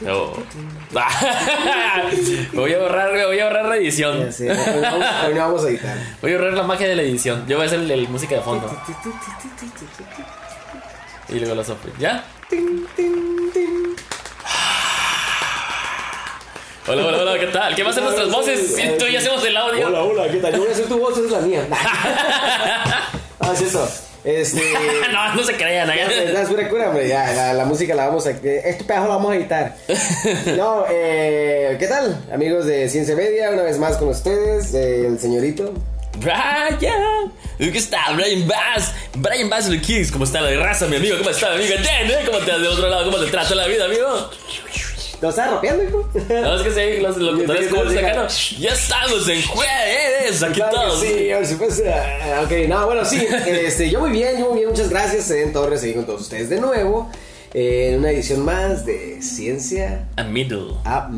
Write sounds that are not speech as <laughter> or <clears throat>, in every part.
No. <laughs> voy a borrar, voy a borrar la edición. Ya sé, hoy, no vamos, hoy no vamos a editar. Voy a borrar la magia de la edición. Yo voy a hacer el, el música de fondo. Y luego la soplo. ¿Ya? Hola, hola, hola, ¿qué tal? ¿Qué va a hacer nuestras voces? Si tú y hacemos el audio. Hola, hola, ¿qué tal? Yo voy a hacer tu voz, esa es la mía. <laughs> ah, es eso. Este. <laughs> no, no se crean. Es pura cura, hombre. Ya, la, la música la vamos a. Este pedazo lo vamos a editar. <laughs> No, eh. ¿Qué tal, amigos de Ciencia Media? Una vez más con ustedes, eh, el señorito. Brian, ¿qué está? Brian Bass, Brian Bass Kings, ¿cómo está la raza, mi amigo? ¿Cómo está, mi ¿eh? ¿Cómo te de otro lado? ¿Cómo te trata la vida, amigo? ¿Te lo estás rapeando, hijo? No, es que sí, los locutores como acá, Ya estamos en jueves, aquí Claro que todos. Sí, por supuesto. Ah, Ok, no, bueno, sí. <laughs> Este, yo muy bien, yo muy bien. Muchas gracias, Eden Torres, seguir con todos ustedes de nuevo. eh, En una edición más de Ciencia A middle. a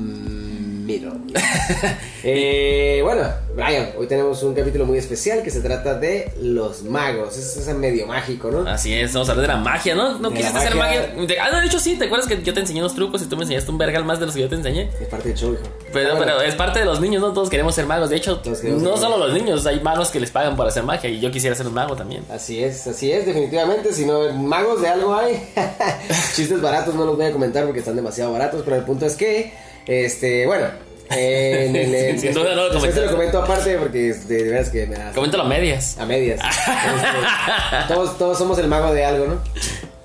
Middle. <laughs> Eh, bueno, Brian, hoy tenemos un capítulo muy especial que se trata de los magos. Es, es medio mágico, ¿no? Así es, vamos a hablar de la magia, ¿no? ¿No De quisiste hacer magia. magia? De- Ah, no, de hecho sí, ¿te acuerdas que yo te enseñé unos trucos y tú me enseñaste un vergal más de los que yo te enseñé? Es parte del show, hijo. Pero, Ah, pero es parte de los niños, ¿no? Todos queremos ser magos. De hecho, no solo magos. los niños, hay magos que les pagan por hacer magia y yo quisiera ser un mago también. Así es, así es, definitivamente. Si no, magos de algo hay. <laughs> Chistes baratos no los voy a comentar porque están demasiado baratos, pero el punto es que, este, bueno. en el, <laughs> en- Sin duda no lo comento aparte porque de, de veras que me da Coméntalo a medias. a medias. <laughs> Este, todos, todos somos el mago de algo, ¿no?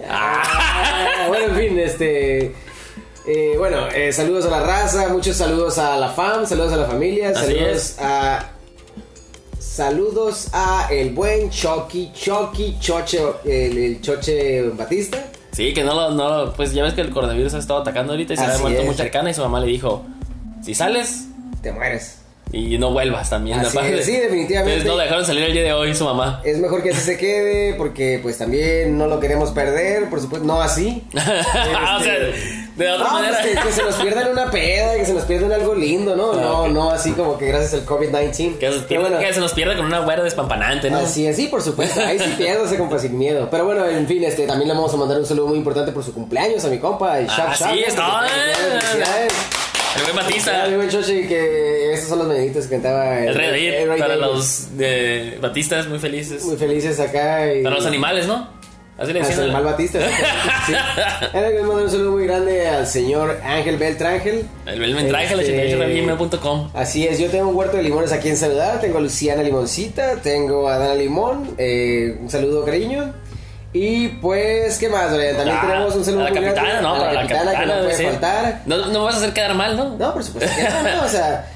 Ah, <laughs> bueno, en fin, este. eh, bueno, eh, saludos a la raza, muchos saludos a la fam, saludos a la familia, Así saludos es. a. Saludos a el buen Chucky, Chucky, Choche, el, el Choche Batista. Sí, que no lo, no lo- Pues ya ves que el coronavirus ha estado atacando ahorita y se le ha Así muerto es. muy cercana y su mamá le dijo: Si sales Te mueres. Y no vuelvas también. Así aparte. es, sí, definitivamente. Entonces no dejaron salir el día de hoy su mamá. Es mejor que así se quede porque pues también no lo queremos perder, por supuesto, no así. <laughs> o sea, de otra No, manera. pues que, que se nos pierda en una peda, que se nos pierda en algo lindo, ¿no? Ah, no, ok. no así como que gracias al COVID-19. Que se, bueno, que se nos pierda con una güera despampanante, ¿no? así es, sí, por supuesto. Ahí sí piérdase, compa, sin miedo. Pero bueno, en fin, este, también le vamos a mandar un saludo muy importante por su cumpleaños a mi compa. Y Ah, shout, sí, shout, está. El buen Batista. Mi buen Chochi, que estos son los meditos que cantaba El rey David. el Rey para David. los de Batistas muy felices. Muy felices acá. Y... Para los animales, ¿no? Así le decían. animal Batista. <laughs> Sí. Ahora que mandar un saludo muy grande al señor Ángel Beltrángel. El al Este- 88 Así es, yo tengo un huerto de limones aquí en saludar. Tengo a Luciana Limoncita, tengo a Dana Limón. eh, un saludo, cariño. Y pues, ¿qué más, Brian? También Ah, tenemos un saludo a la capitana, ¿no? a Para la la capitana, que no puede sí. faltar. No, no me vas a hacer quedar mal, ¿no? No, por supuesto que no, no, o sea,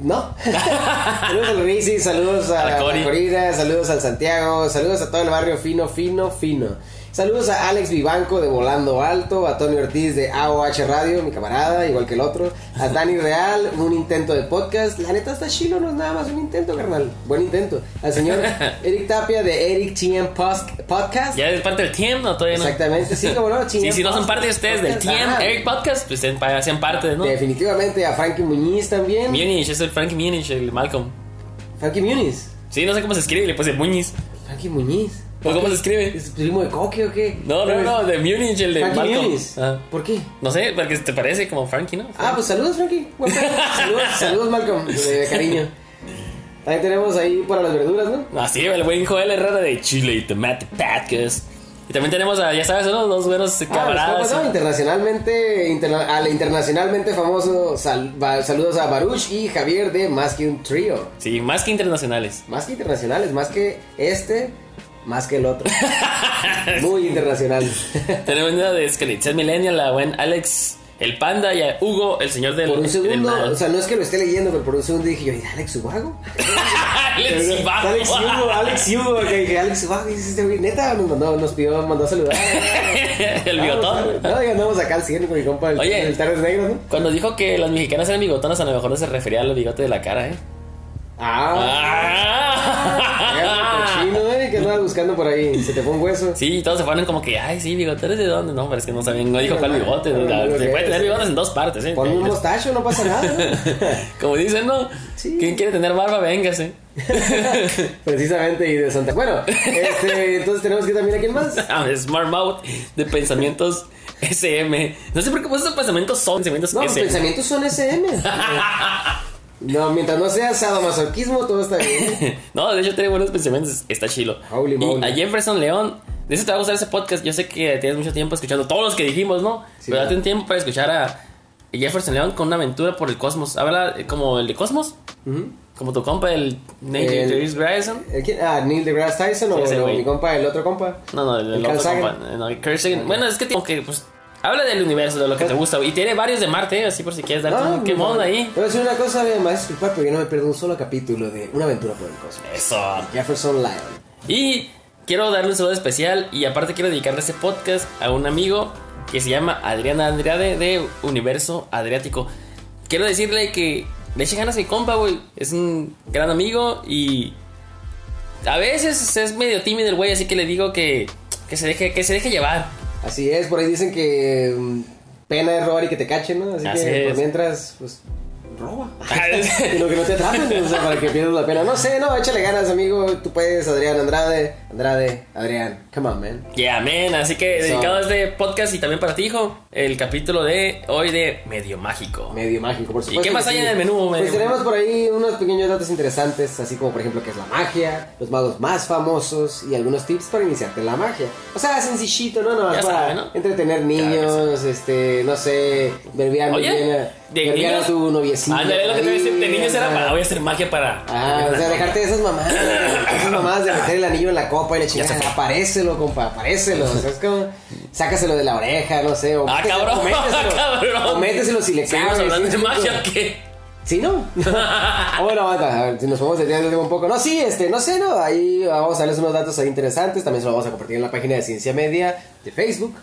no. <laughs> saludos al Rizzi, saludos a, A la la Cori. Corina, saludos al Santiago, saludos a todo el barrio fino, fino, fino. Saludos a Alex Vivanco de Volando Alto, a Tony Ortiz de AOH Radio, mi camarada, igual que el otro, a Dani Real, un intento de podcast. La neta está chilo, no es nada más un intento, carnal. Buen intento. Al señor <laughs> Eric Tapia de Eric TM Podcast. Ya es parte del team, ¿no? Todavía no. Exactamente, sí, como no, <laughs> Sí, TM si no son parte de ustedes del team ajá. Eric Podcast, pues sean parte, ¿no? Definitivamente a Frankie Muñiz también. Munich, es el Frankie Munich, el Malcolm. Frankie Muniz. Sí, no sé cómo se escribe, le puse Muñiz. Frankie Muñiz. ¿O cómo se escribe? ¿Es primo de Coque o qué? No, no, no, de Munich, el de Frankie Malcolm. Muniz. Ah. ¿Por qué? No sé, porque te parece como Frankie, ¿no? Ah, pues saludos, Frankie. <laughs> Saludos, saludos, Malcolm, de cariño. También tenemos ahí para las verduras, ¿no? Así, Ah, el buen Joel Herrera de Chile y Tomate Podcast. Y también tenemos a, ya sabes, unos dos buenos Ah, camaradas. ¿no? internacionalmente, interna- al internacionalmente famoso sal- saludos a Baruch y Javier de Más que un trío. Sí, más que internacionales. Más que internacionales, más que este, más que el otro. <laughs> Muy internacional. Tenemos una de Skeleton Millennial, la buen Alex el Panda y a Hugo, el señor del. Por un segundo, o sea, no es que lo esté leyendo, pero por un segundo dije yo, ¿y Alex Ubago? Alex Ibago. Alex Hugo, Alex Hugo, que dije, Alex Ubago, y este güey, neta, nos mandó, nos pidió, mandó a saludar. <laughs> el bigotón. No, ya andamos acá al 100 con mi compa, el, Oye. el Negro, ¿no? Cuando dijo que las mexicanas eran bigotonas, a lo mejor no se refería al bigote de la cara, ¿eh? Ah, Ah. cochino, eh, que andabas buscando por ahí, se te fue un hueso. Sí, todos se ponen como que, ay, sí, bigotes de dónde. No, pero es que no sabían, no dijo cuál bigote. no, no, no, se puede tener bigotes en dos partes, ¿eh? Ponme un <laughs> mostacho, no pasa nada. <laughs> Como dicen, ¿no? Sí. ¿Quién quiere tener barba? Véngase. <laughs> Precisamente, y de Santa. Bueno, este, entonces tenemos que también a quién más. Ah, Smart Mouth de pensamientos SM. No sé por qué pues esos pensamientos son pensamientos No, SM. pensamientos son SM. No, mientras no sea sadomasoquismo, todo está bien. <laughs> no, de hecho tiene buenos pensamientos. Está chilo. Holy y a Jefferson León, de eso te va a gustar ese podcast. Yo sé que tienes mucho tiempo escuchando todos los que dijimos, ¿no? Sí, Pero date un tiempo para escuchar a Jefferson León con una aventura por el cosmos. Habla como el de Cosmos, Ujú. como tu compa, el Neil deGrasse Grayson. ¿El quién? Ah, Neil deGrasse Tyson Sí, o, ese o güey. mi compa, el otro compa. No, no, el, ¿El otro compa. No. Bueno, es que como que, pues, habla del universo, de lo que te gusta. Y tiene varios de Marte, eh, así por si quieres darte un muy quemón ahí. Voy a decir una cosa, me vas a disculpar, pero yo no me pierdo un solo capítulo de Una aventura por el cosmos. Eso. Jefferson Lion. Y quiero darle un saludo especial y aparte quiero dedicarle este podcast a un amigo que se llama Adriana Andrade de Universo Adriático. Quiero decirle que le eche ganas a mi compa, güey. Es un gran amigo y a veces es medio tímido el güey, así que le digo que, que, se, deje, que se deje llevar. Así es, por ahí dicen que mm, pena es robar y que te cachen, ¿no? Así, Así que es. por mientras, pues, roba. <laughs> y lo que no te atrapen, o sea, para que pierdas la pena. No sé, no, échale ganas, amigo. Tú puedes, Adrián Andrade. Andrade, Adrián. Come on, man. Yeah, man. Así que dedicado a este podcast y también para ti, hijo, el capítulo de hoy de Medio Mágico. Medio mágico, por supuesto. qué más hay sí. en el menú, Pues medio tenemos por ahí unos pequeños datos interesantes, así como por ejemplo qué es la magia, los magos más famosos y algunos tips para iniciarte en la magia. O sea, sencillito, ¿no? Nada más Ya para sabe, ¿no? entretener niños, este, no sé, verbiar a, de verbiar a niños- tu. Ándale, lo que te voy a decir, de niños era para, voy a hacer magia para... Ah, o sea, dejarte de esas mamadas, esas mamadas de meter el anillo en la copa y le chingas, aparécelo, compa, aparécelo, <laughs> o sea, es como, sácaselo de la oreja, no sé, o Ah, méteselo- cabrón, o <laughs> méteselo, cabrón. o méteselo si le ¿Seguimos cabe, hablando de magia o qué? ¿Sí, no? <laughs> Ah, bueno, a ver, si nos podemos detener un poco. No, sí, este, no sé, ¿no? Ahí vamos a darles unos datos ahí interesantes. También se los vamos a compartir en la página de Ciencia Media de Facebook.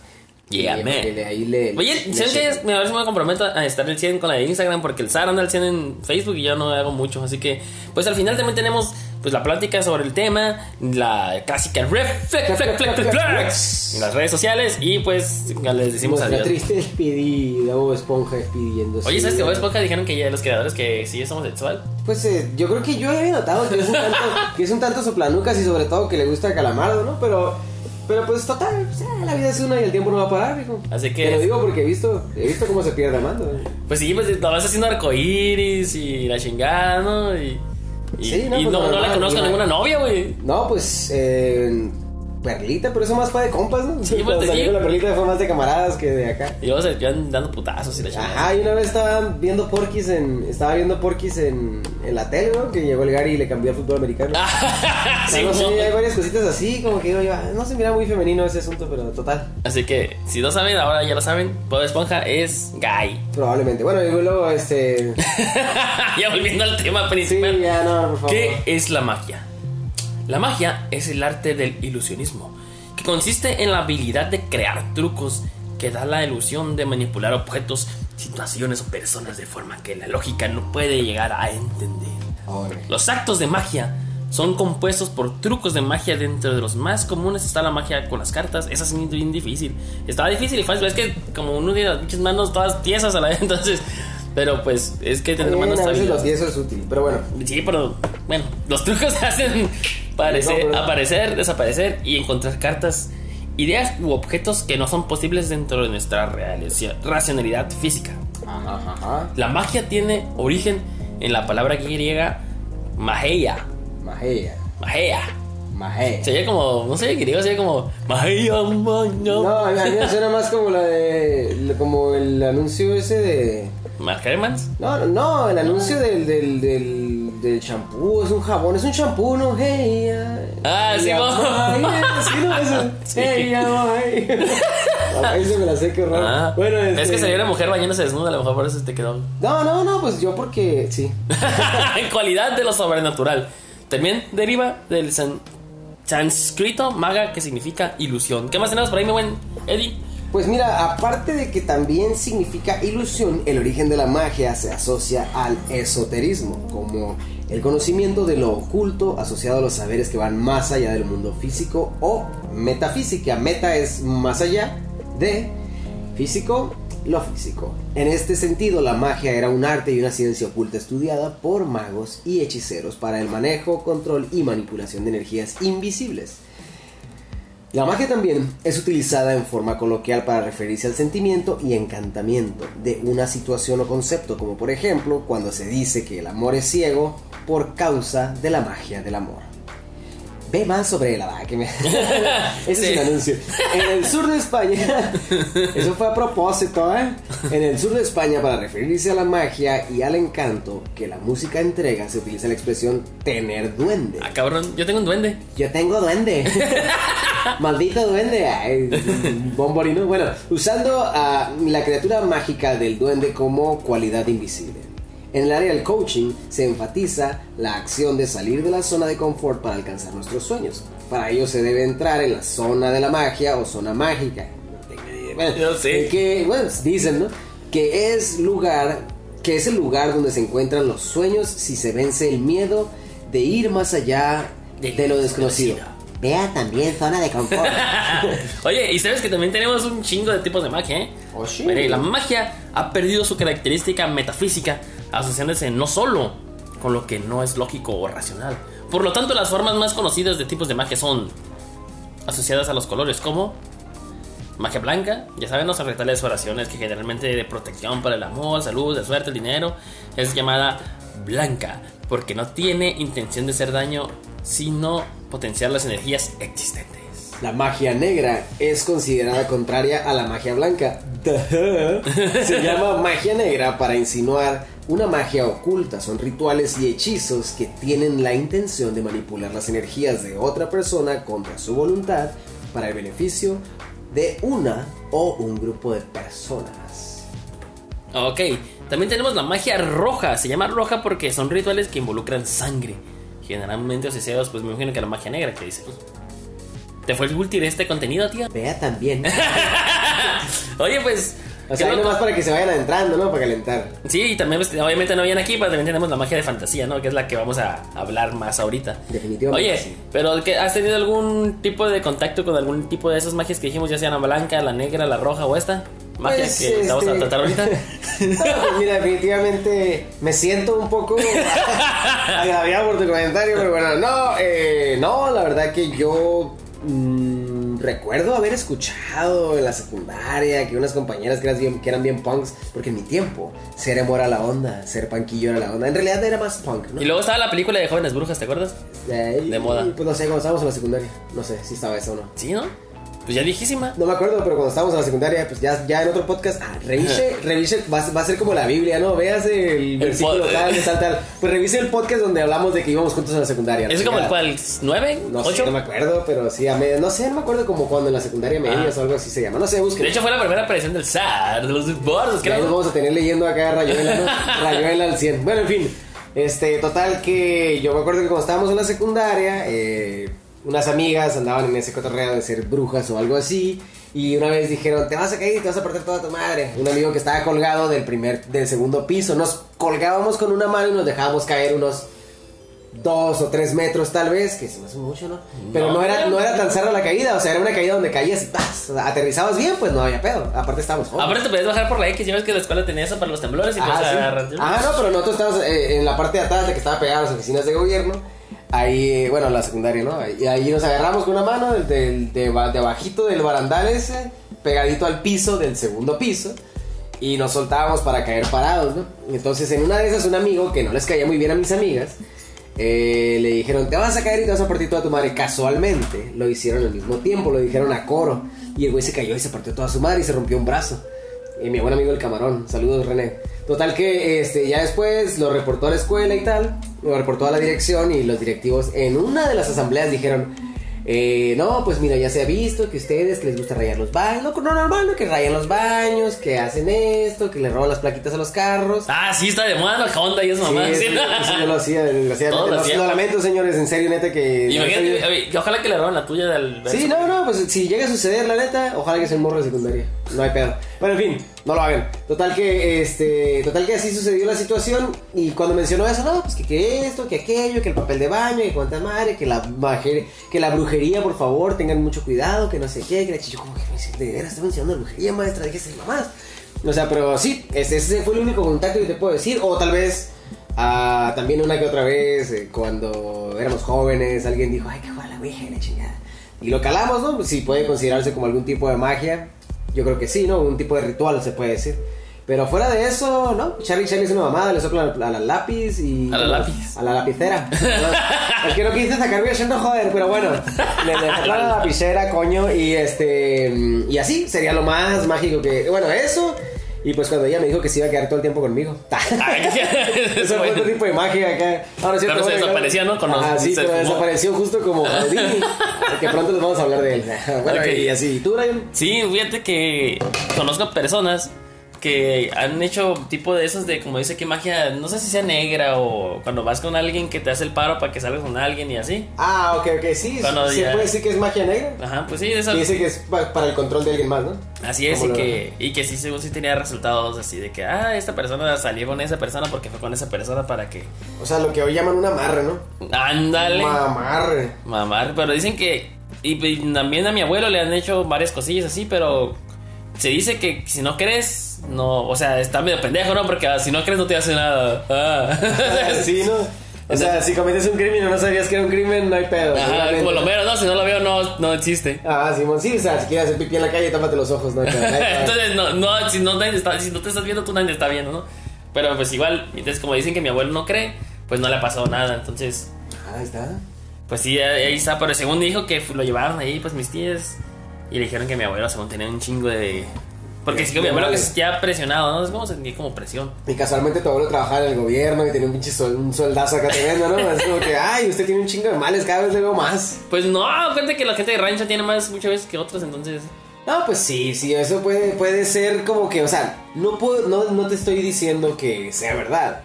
Yeah, Y, man. le- ahí le- Oye, le- ¿saben le- qué? Me- A ver si me comprometo a estar el 100 con la de Instagram porque el Sara anda al 100 en Facebook y yo no hago mucho. Así que, pues al final también tenemos pues la plática sobre el tema, la clásica ref, flex, flex, flex, flex, flex, en las redes sociales y pues ya les decimos Nuestra adiós. triste despedida, Bob Esponja despidiéndose. Oye, ¿sabes que Bob Esponja dijeron que ya los creadores que sí es homosexual? Pues eh, yo creo que yo había notado que es un tanto, <laughs> que es un tanto soplanucas y sobre todo que le gusta Calamardo, ¿no? Pero, pero pues total, pues, eh, la vida es una y el tiempo no va a parar, hijo. Así que- Te lo digo porque he visto, he visto cómo se pierde amando. ¿eh? Pues sí, pues lo vas haciendo arcoíris y la chingada, ¿no? Y, y, Sí, no, y pues, no, no le conozco a ninguna novia, güey. No, pues eh, Perlita, pero eso más fue de compas, ¿no? Sí, <laughs> pues, Cuando salió digo. la Perlita fue más de camaradas que de acá. Y luego se dando putazos y la chingada. Ajá, y una vez estaba viendo Porquis en estaba viendo Porquis en, en la tele, ¿no? Que llegó el Gary y le cambió al fútbol americano. <laughs> Ah, sí, no sé, mo- hay varias cositas así, como que digo yo, ah, no se mira muy femenino ese asunto, pero total, Así que, si no saben, ahora ya lo saben. Bob Esponja es gay. probablemente. Bueno, y luego, este... <laughs> ya volviendo al tema Sí, principal. ya no, por favor. ¿Qué es la magia? La magia es el arte del ilusionismo, que consiste en la habilidad de crear trucos que da la ilusión de manipular objetos, situaciones o personas de forma que la lógica no puede llegar a entender. Los actos de magia son compuestos por trucos de magia. Dentro de los más comunes está la magia con las cartas. Esa es bien, bien difícil. Estaba difícil y fácil. Es que como uno tiene las pinches manos todas tiesas a la vez, <laughs> entonces. Pero pues es que tener Bien, manos a veces los. 10 es útil, pero bueno. Sí, pero bueno, los trucos <laughs> hacen parecer, No, pero- aparecer, desaparecer y encontrar cartas, ideas u objetos que no son posibles dentro de nuestra realiza- racionalidad física. Ajá, ajá. La magia tiene origen en la palabra griega magia. Magia. Magia. Magia. Sería como, no sé, griego sería como magia. No, a mí me suena más como la de. como el anuncio ese de. Mark Hermans. No, no, no, el anuncio del del del del champú, es un jabón, es un champú, no, hey. Ah, sí, vos. Sí, no, eso. <laughs> Sí. Hey, magia. Ahí se me la sé, qué horror. Ah, bueno, es este- que salió una mujer bañándose desnuda, a lo mejor por eso te quedó. No, no, no, pues yo porque. Sí. en <laughs> cualidad de lo sobrenatural. También deriva del san- sánscrito maga, que significa ilusión. ¿Qué más tenemos por ahí, mi buen Eddie? Pues mira, aparte de que también significa ilusión, el origen de la magia se asocia al esoterismo, como el conocimiento de lo oculto asociado a los saberes que van más allá del mundo físico o metafísica. Meta es más allá de físico, lo físico. En este sentido, la magia era un arte y una ciencia oculta estudiada por magos y hechiceros para el manejo, control y manipulación de energías invisibles. La magia también es utilizada en forma coloquial para referirse al sentimiento y encantamiento de una situación o concepto, como por ejemplo cuando se dice que el amor es ciego por causa de la magia del amor. Ve más sobre la vaca. que me- <laughs> Ese es un anuncio. En el sur de España, <laughs> eso fue a propósito, ¿eh? En el sur de España, para referirse a la magia y al encanto que la música entrega, se utiliza la expresión tener duende. Ah, cabrón, yo tengo un duende. Yo tengo duende. <laughs> Maldito duende. Ay, bomborino. Bueno, usando a la criatura mágica del duende como cualidad invisible. En el área del coaching se enfatiza la acción de salir de la zona de confort para alcanzar nuestros sueños. Para ello se debe entrar en la zona de la magia o zona mágica. <laughs> No. Bueno, Yo sé. Que, bueno, dicen, ¿no? Que es lugar, que es el lugar donde se encuentran los sueños si se vence el miedo de ir más allá de, De lo lo desconocido. desconocido. Vea también zona de confort. <laughs> Oye, y sabes que también tenemos un chingo de tipos de magia, ¿eh? Oh, sí. Mire, la magia ha perdido su característica metafísica, asociándose no solo con lo que no es lógico o racional. Por lo tanto, las formas más conocidas de tipos de magia son asociadas a los colores, como magia blanca, ya saben, los rituales de oraciones que generalmente de protección para el amor, salud, la suerte, el dinero, es llamada blanca, porque no tiene intención de hacer daño, sino potenciar las energías existentes. La magia negra es considerada contraria a la magia blanca. <laughs> Se llama magia negra para insinuar una magia oculta. Son rituales y hechizos que tienen la intención de manipular las energías de otra persona contra su voluntad para el beneficio de una o un grupo de personas. Ok, también tenemos la magia roja. Se llama roja porque son rituales que involucran sangre. Generalmente asociados, pues me imagino que a la magia negra que dice aquí. ¿Te fue el útil este contenido, tío? Vea también. <laughs> Oye, pues. O sea, ahí nomás para que se vayan adentrando, ¿no? Para calentar. Sí, y también, pues, obviamente no viene aquí, pero también tenemos la magia de fantasía, ¿no? Que es la que vamos a hablar más ahorita. Definitivamente Oye, sí. pero ¿qué- ¿has tenido algún tipo de contacto con algún tipo de esas magias que dijimos, ya sea la blanca, la negra, la roja o esta? Magia Pues, que vamos a este, tratar ahorita. <laughs> Pues mira, definitivamente me siento un poco <laughs> agraviado por tu comentario, pero bueno, no, eh, no, la verdad que yo mm, recuerdo haber escuchado en la secundaria que unas compañeras que eran bien, que eran bien punks, porque en mi tiempo ser emo era la onda, ser punkillo era la onda, en realidad era más punk, ¿no? Y luego estaba la película de Jóvenes Brujas, ¿te acuerdas? Eh, de moda. Pues no sé, cuando estábamos en la secundaria, no sé si estaba eso o no. Sí, ¿no? Pues ya viejísima. No me acuerdo, pero cuando estábamos en la secundaria, pues ya, ya en otro podcast, ah, revise, revise, va, a- va a ser como la Biblia, ¿no? Veas el, versículo tal, tal, tal. Pues revise el podcast donde hablamos de que íbamos juntos en la secundaria. ¿Es como el cual? ¿Nueve? No sé, ¿Ocho? no me acuerdo, pero sí, a media, no sé, no me acuerdo como cuando en la secundaria medias o algo así se llama. No sé, busquen. De hecho, fue la primera aparición del SAR, de los bordos. Nos vamos a tener leyendo acá Rayuela, ¿no? <laughs> Rayuela al 100. Bueno, en fin. Este, total que yo me acuerdo que cuando estábamos en la secundaria, eh, unas amigas andaban en ese cotorreo de ser brujas o algo así. Y una vez dijeron, te vas a caer y te vas a partir toda tu madre. Un amigo que estaba colgado del primer, del segundo piso. Nos colgábamos con una mano y nos dejábamos caer unos dos o tres metros tal vez, que se me hace mucho, ¿no? Pero no, No. era, no era tan cerra la caída, o sea, era una caída donde caías y ¡tas! Aterrizabas bien, pues no había pedo. Aparte estábamos jóvenes. Aparte te podías bajar por la X, ya ves que la escuela tenía eso para los temblores y pues Ah, sí. agarras. Ah, no, pero nosotros estábamos eh, en la parte de atrás de que estaba pegada a las oficinas de gobierno. Ahí, bueno, la secundaria, ¿no? Y ahí nos agarramos con una mano de, ba- de abajito del barandal ese, pegadito al piso del segundo piso. Y nos soltábamos para caer parados, ¿no? Entonces, en una de esas, un amigo que no les caía muy bien a mis amigas, eh, le dijeron, te vas a caer y te vas a partir toda tu madre. Casualmente, lo hicieron al mismo tiempo, lo dijeron a coro. Y el güey se cayó y se partió toda su madre y se rompió un brazo. Y mi buen amigo el camarón, saludos René. Total que este, ya después lo reportó a la escuela y tal, lo reportó a la dirección y los directivos en una de las asambleas dijeron, eh, no, pues mira, ya se ha visto que ustedes que les gusta rayar los baños, no, no normal, ¿no? que rayan los baños, que hacen esto, que le roban las plaquitas a los carros. Ah, sí, está de moda la Honda y eso mamá. sí. eso yo lo hacía, desgraciadamente. Lo Lo, lo lamento, señores, en serio, neta, que... Imagínate, oye, y ojalá que le roban la tuya del. Sí, no, no, pues si llega a suceder, la neta, ojalá que sea un morro de secundaria. No hay pedo. Bueno, en fin, no lo hagan. Total que, este, total que así sucedió la situación. Y cuando mencionó eso, no, pues que, esto, que aquello, que el papel de baño, que cuánta madre, que la que la brujería, por favor, tengan mucho cuidado, que no sé qué, que la chicho, como que de veras está mencionando brujería, maestra, déjese mamás. O sea, pero sí, ese, ese fue el único contacto que te puedo decir. O tal vez, ah, también una que otra vez, eh, cuando éramos jóvenes, alguien dijo, ay, que juega la ouija, la chingada. y lo calamos, ¿no? Si puede considerarse como algún tipo de magia. Yo creo que sí, ¿no? Un tipo de ritual se puede decir. Pero fuera de eso, ¿no? Charlie Charlie es una mamada, le sopla a la lápiz y... A la lápiz. A la lapicera. <laughs> es que no quise sacar bien no joder, pero bueno. Le, le sopla a la lapicera, coño, y este... Y así, sería lo más mágico que... Bueno, eso... Y pues cuando ella me dijo que se iba a quedar todo el tiempo conmigo. <laughs> Eso fue otro tipo de magia acá. Ahora sí, pero se desaparecía, ¿no? Con ah, sí, pero desapareció justo como <laughs> Houdini. que pronto les vamos a hablar de él. <laughs> bueno, y así. ¿Tú, Ryan? Sí, fíjate que conozco personas que han hecho tipo de esos de como dice que magia, no sé si sea negra o cuando vas con alguien que te hace el paro para que salgas con alguien y así. Ah, ok, ok, sí. ¿Se puede decir que es magia negra? Ajá, pues sí, de eso. Y dice que es para el control de alguien más, ¿no? Así es, y que, y que sí, según sí tenía resultados así de que, ah, esta persona salió con esa persona porque fue con esa persona para que. O sea, lo que hoy llaman un amarre, ¿no? Ándale. Mamarre. Mamarre, pero dicen que. Y también a mi abuelo le han hecho varias cosillas así, pero se dice que si no crees, no, o sea, está medio pendejo, ¿no? Porque ah, si no crees no te hace nada. Ah. <laughs> sí, ¿no? <laughs> O sea, si cometes un crimen y no sabías que era un crimen, no hay pedo. Ajá, como lo veo, no, si no lo veo, no, no existe. Ah, Simón, sí, o sea, si quieres hacer pipí en la calle, tápate los ojos, ¿no? <laughs> Entonces, no, no, si no, está, si no te estás viendo, tú nadie te está viendo, ¿no? Pero pues igual, entonces como dicen que mi abuelo no cree, pues no le ha pasado nada, entonces... Ah, ahí está. Pues sí, ahí está, pero según dijo que lo llevaron ahí, pues mis tías, y le dijeron que mi abuelo según tenía un chingo de porque sí que mi abuelo que se sentía presionado, ¿no? Es como sentía como presión. Y casualmente tu abuelo trabajaba en el gobierno y tenía un pinche un soldazo acá tremendo, ¿no? Es como que, ay, usted tiene un chingo de males, cada vez le veo más. Pues no, cuenta que la gente de rancho tiene más muchas veces que otros, entonces. No, pues sí, sí, eso puede, puede ser como que, o sea, no, puedo, no, no te estoy diciendo que sea verdad.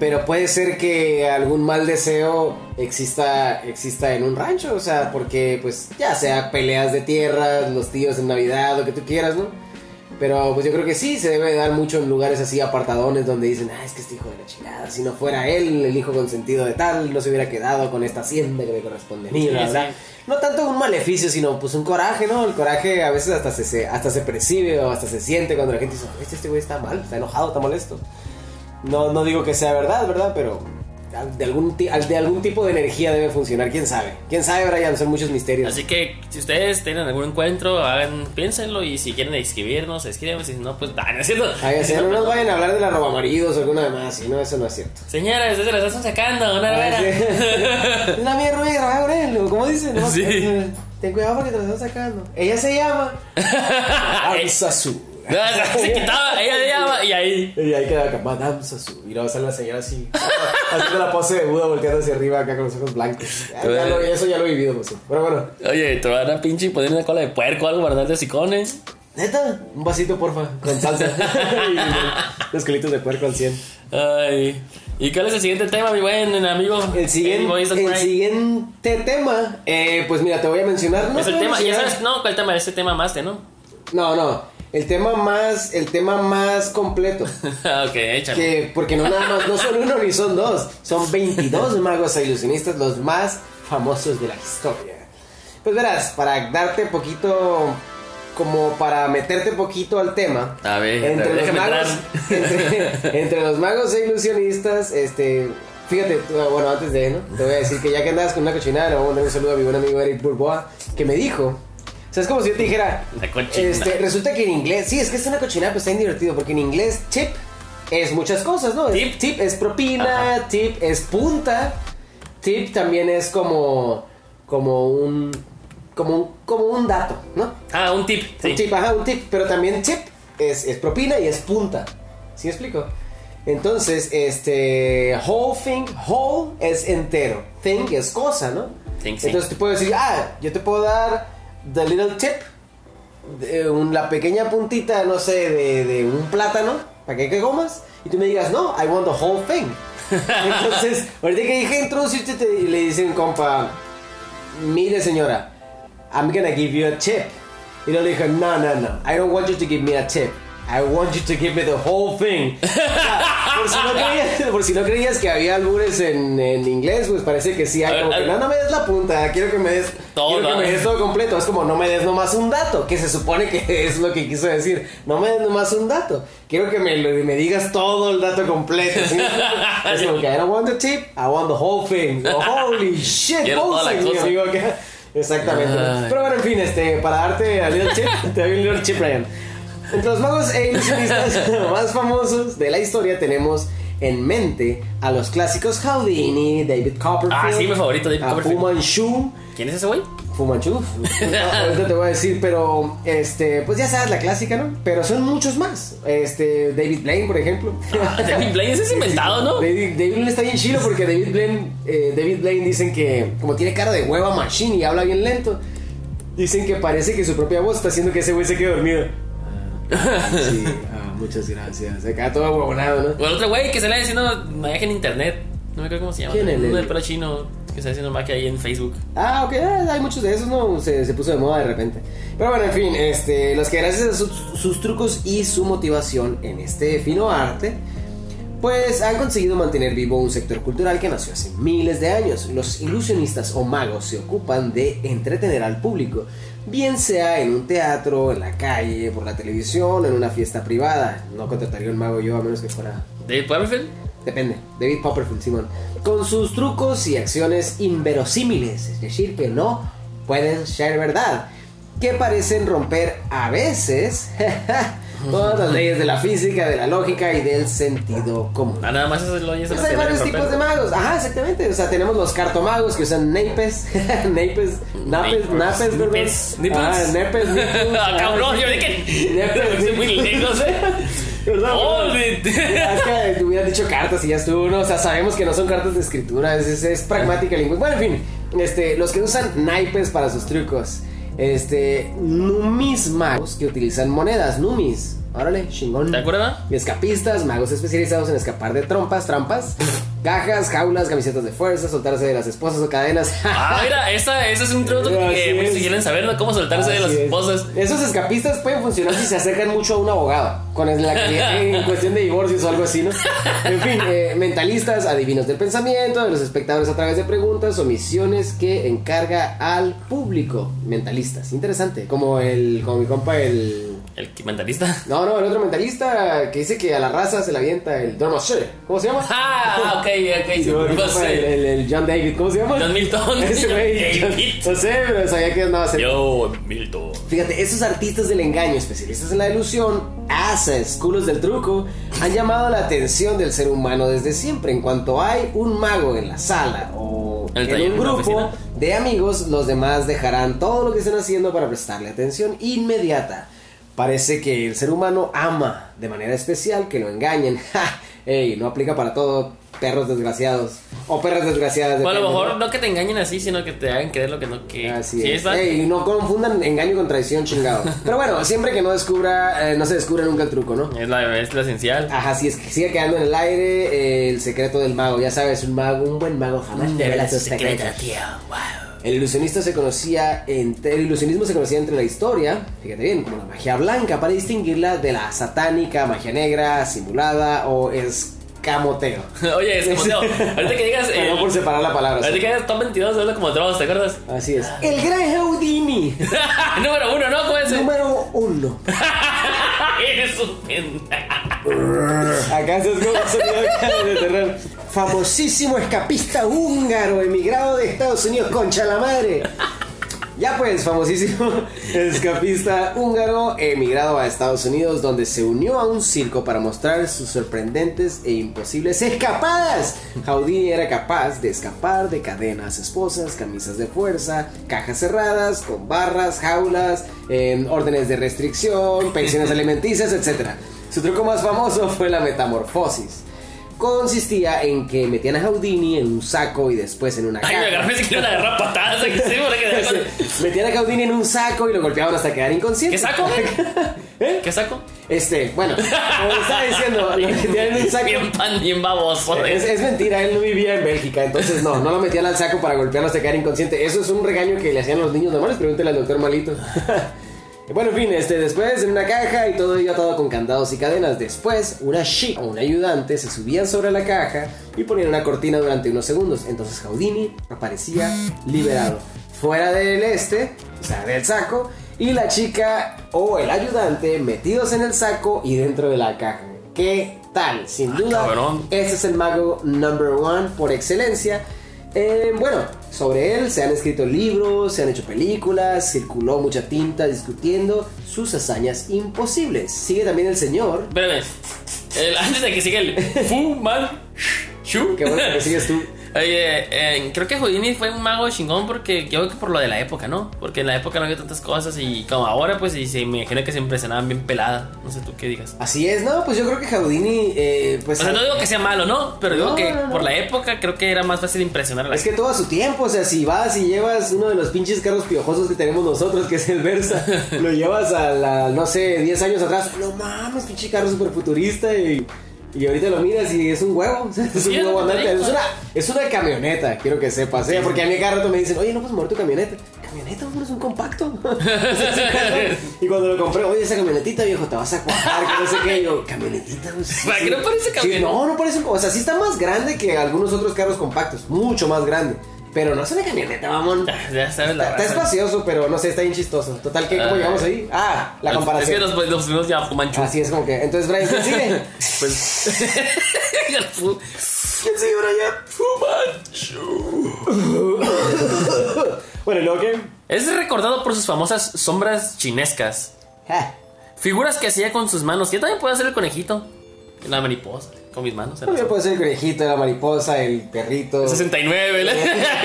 Pero puede ser que algún mal deseo exista, exista en un rancho, o sea, porque pues ya sea peleas de tierra, los tíos en Navidad, lo que tú quieras, ¿no? Pero pues yo creo que sí, se debe dar mucho en lugares así apartadones donde dicen, ah, es que este hijo de la chingada, si no fuera él, el hijo consentido de tal, no se hubiera quedado con esta hacienda que me corresponde a mí, ¿verdad? No tanto un maleficio, sino pues un coraje, ¿no? El coraje a veces hasta se, hasta se percibe o hasta se siente cuando la gente dice, este, este güey está mal, está enojado, está molesto. No, no digo que sea verdad, ¿verdad? Pero de algún, de algún tipo de energía debe funcionar, quién sabe. Quién sabe, Brian, son muchos misterios. Así que si ustedes tienen algún encuentro, hagan, piénsenlo y si quieren escribirnos, escriban, si no, pues, <laughs> ¿no es cierto? no nos vayan a hablar de la robamaridos o alguna demás, si no, eso no es cierto. Señora, ustedes se las están sacando, una vera. <laughs> La mía Rubia, Aurelio, ¿cómo dicen? No, sí. Ten cuidado porque te las están sacando. Ella se llama <laughs> Alsasu. Se quitaba, ella llama y ahí. Y ahí queda Madame Sasu. Y luego sale la señora así, haciendo la pose de Buda, volteando hacia arriba acá con los ojos blancos. eso ya lo he vivido, pues. Pero bueno. Oye, te van a pinche poner una cola de puerco algo para darte sicones. Neta, un vasito, porfa, con salsa. <laughs> y los colitos de puerco al 100. Ay. ¿Y cuál es el siguiente tema, mi buen amigo? El siguiente, el siguiente tema, eh, pues mira, te voy a mencionar. ¿no? Es el tema, ya sabes, no, ¿cuál tema? Ese tema más, ¿no? No, no. El tema más, el tema más completo. <laughs> ok, échale. Que, porque no nada más, no son uno ni son dos, son 22 magos e ilusionistas los más famosos de la historia. Pues verás, para darte poquito, como para meterte poquito al tema. A ver, <laughs> entre, los magos, entre, los magos e ilusionistas, este, fíjate, bueno, antes de, ¿no? Te voy a decir que ya que andas con una cochinada, le voy a mandar un saludo a mi buen amigo Eric Bourbois, que me dijo o sea, es como si yo te dijera. Este, resulta que en inglés. Sí, es que es una cochinada, pues está bien divertido. Porque en inglés, tip es muchas cosas, ¿no? Tip, tip es propina, tip es punta. Tip también es como. Como un. Como un, como un dato, ¿no? Ah, un tip. Un tip, ajá, un tip. Pero también tip es, es propina y es punta. ¿Sí me explico? Entonces, este. Whole thing, whole es entero. Thing es cosa, ¿no? Entonces te puedo decir, ah, yo te puedo dar the little tip, la pequeña puntita, no sé, de, un plátano, para que, que comas, y tú me digas, no, I want the whole thing. <laughs> Entonces, ahorita que dije introducirte, y le dicen, compa, mire señora, I'm gonna give you a tip. Y le dije, no, no, no, I don't want you to give me a tip. I want you to give me the whole thing. <laughs> por, si no creías, por si no creías que había albures en, en inglés, pues parece que sí hay como que no, no me des la punta, quiero que me des todo, quiero que me des todo completo. Es como no me des nomás un dato, que se supone que <laughs> es lo que quiso decir. No me des nomás un dato, quiero que me, me digas todo el dato completo. ¿sí? <laughs> es como que I don't want the tip, I want the whole thing. holy shit. Exactamente. Ay. Pero bueno, en fin, este, para darte a Little Chip, te doy un Little Chip, Ryan. Entre los magos e ilusionistas más famosos de la historia tenemos en mente a los clásicos Houdini, David Copperfield, Ah, sí, mi favorito, David a Copperfield. Fu Manchu, ¿Quién es ese güey? Fu Manchu, no, ahorita te voy a decir, pero este, pues ya sabes la clásica, ¿no? Pero son muchos más. Este, David Blaine, por ejemplo. Ah, David Blaine, ese es <laughs> inventado, ¿no? David, David Blaine está bien chido porque David Blaine, eh, David Blaine dicen que como tiene cara de hueva machine y habla bien lento, dicen que parece que su propia voz está haciendo que ese güey se quede dormido. Sí, <laughs> ah, muchas gracias. Acá todo huevonado, ¿no? O el otro güey que se le haciendo magia en internet. No me acuerdo cómo se llama. ¿Quién es? Uno del pelo chino que está haciendo magia ahí en Facebook. Ah, ok, ah, hay muchos de esos, ¿no? Se, se puso de moda de repente. Pero bueno, en fin, este, los que gracias a sus, sus trucos y su motivación en este fino arte, pues han conseguido mantener vivo un sector cultural que nació hace miles de años. Los ilusionistas o magos se ocupan de entretener al público, bien sea en un teatro, en la calle, por la televisión, en una fiesta privada. No contrataría un mago yo a menos que fuera David Copperfield. Depende, David Copperfield, Simón. Con sus trucos y acciones inverosímiles, es decir, que no pueden ser verdad, que parecen romper a veces <laughs> todas las leyes de la física, de la lógica y del sentido común. Ah, nada más eso es lo y eso Pues hay varios tipos de magos. Ajá, exactamente. O sea, tenemos los cartomagos que usan napes. <laughs> napes, napes, napes, nipples. Ah, nepes. <laughs> Ah, cabrón, yo dije Nepes, <laughs> Estoy muy lejos, eh. Oh, Es que te hubieran dicho cartas y ya estuvo, ¿no? O sea, sabemos que no son cartas de escritura, es, es, es pragmática lingüística. Bueno, en fin, este, los que usan naipes para sus trucos. Este, numis magos que utilizan monedas, numis. Órale, chingón. ¿Te acuerdas? Escapistas, magos especializados en escapar de trompas, trampas, cajas, jaulas, camisetas de fuerza, soltarse de las esposas o cadenas. Ah, mira, esa, ese es un truco <laughs> que es. quieren saber, ¿no? Cómo soltarse de las es. esposas. Esos escapistas pueden funcionar si se acercan mucho a un abogado, con la que- <laughs> en cuestión de divorcios o algo así, ¿no? En fin, eh, mentalistas, adivinos del pensamiento, de los espectadores a través de preguntas o misiones que encarga al público. Mentalistas, interesante. Como el, como mi compa, el. El mentalista. <laughs> No, no, el otro mentalista que dice que a la raza se la avienta el Dormoche. ¿Cómo se llama? <laughs> Ah, ok, ok. Sí, no sé. el- el John David, ¿cómo se llama? John Milton. <laughs> Ese güey. No sé, pero sabía que andaba haciendo. Yo, Milton. Fíjate, esos artistas del engaño, especialistas en la ilusión, haces, culos del truco, han llamado la atención del ser humano desde siempre. En cuanto hay un mago en la sala o El en un grupo de amigos, los demás dejarán todo lo que estén haciendo para prestarle atención inmediata. Parece que el ser humano ama de manera especial que lo engañen. <laughs> ¡Ja! Ey, no aplica para todo, perros desgraciados. O perras desgraciadas. Bueno, a lo mejor no que te engañen así, sino que te hagan creer lo que no que. Así Sí, es. Ey, no confundan engaño con traición, chingado. <laughs> Pero bueno, siempre que no descubra, eh, no se descubre nunca el truco, ¿no? Es la, es la esencial. Ajá, sí, es que sigue quedando en el aire eh, el secreto del mago. Ya sabes, un mago, un buen mago jamás revela sus secretos. tío. Wow. El ilusionista se conocía, entre- el ilusionismo se conocía entre la historia, fíjate bien, como la magia blanca, para distinguirla de la satánica, magia negra, simulada o escamoteo. <laughs> Oye, es como Teo, <laughs> Ahorita que digas. Perdón eh, por separar la palabra. ahorita sí. que digas top 22, habla como Dross, ¿te acuerdas? Así es. El gran Houdini, <laughs> Número uno, ¿no? ¿Cómo es? número uno. Eres un pendejo. Acá estás como sonido de terror. Famosísimo escapista húngaro emigrado de Estados Unidos, concha la madre. Ya pues, famosísimo <laughs> escapista húngaro emigrado a Estados Unidos donde se unió a un circo para mostrar sus sorprendentes e imposibles escapadas. Houdini era capaz de escapar de cadenas, esposas, camisas de fuerza, cajas cerradas, con barras, jaulas, eh, órdenes de restricción, pensiones <laughs> alimenticias, etc. Su truco más famoso fue la metamorfosis. Consistía en que metían a Houdini en un saco y después en una Ay, me caja. agarré si quiero agarrar patadas sí, que <laughs> Metían a Houdini en un saco y lo golpeaban hasta quedar inconsciente. ¿Qué saco? <laughs> ¿Eh? ¿Qué saco? Este, bueno, como estaba diciendo, lo metían en un saco. Bien pan, bien baboso. Es, es mentira, él no vivía en Bélgica, entonces no, no lo metían al saco para golpearlo hasta quedar inconsciente. Eso es un regaño que le hacían los niños normales, pregúntale al doctor Malito. <laughs> Bueno, en fin, este, después en una caja y todo ello atado con candados y cadenas. Después, una chic o un ayudante se subían sobre la caja y ponían una cortina durante unos segundos. Entonces Houdini aparecía liberado. Fuera del este, o sea, del saco, y la chica o el ayudante metidos en el saco y dentro de la caja. ¿Qué tal? Sin duda, cabrón. este es el mago number one por excelencia. Eh, bueno, sobre él se han escrito libros, se han hecho películas, circuló mucha tinta discutiendo sus hazañas imposibles. Sigue también el señor. Espérame. El- antes de que siga el <laughs> Fu Man Shu. Qué bueno que sigues tú. <laughs> Oye, eh, creo que Houdini fue un mago chingón porque yo creo que por lo de la época, ¿no? Porque en la época no había tantas cosas y como ahora, pues, y se me imagino que se impresionaban bien pelada. No sé tú qué digas. Así es, no, pues yo creo que Houdini, eh, pues... O sea, no digo que sea malo, ¿no? Pero digo que no, no. por la época creo que era más fácil impresionar a la Es que todo a su tiempo, o sea, si vas y llevas uno de los pinches carros piojosos que tenemos nosotros, que es el Versa, <laughs> lo llevas a la, no sé, 10 años atrás, no mames, pinche carro super futurista y, y ahorita lo miras y es un huevo, o <laughs> sea, es Sí, un huevo andante, es una, es una camioneta, quiero que sepas, ¿eh? porque a mí cada rato me dicen, oye, no puedes mover tu camioneta. Camioneta, hombre, es un compacto. <laughs> Y cuando lo compré, oye, esa camionetita, viejo, te vas a cuajar, que no sé qué. Y yo, camionetita, pues. sí, ¿Para sí. qué no parece camioneta? no, no parece un. O sea, sí está más grande que algunos otros carros compactos, mucho más grande. Pero no es una camioneta, mamón. <laughs> Ya sabes la Está, está espacioso, pero no sé, está bien chistoso. Total, ¿qué? ¿Cómo Ah. llegamos ahí? Ah, la Es comparación. que los, los primeros ya. Así es como que. Entonces, Brian, ¿quién sigue? <laughs> Pues. <laughs> ¿Quién sigue, Brian? Bueno, ¿y luego qué? Es recordado por sus famosas sombras chinescas. Ah, Figuras que hacía con sus manos. Yo también puedo hacer el conejito. La mariposa. Con mis manos. También puede ser el conejito, la mariposa, el perrito. 69, ¿verdad?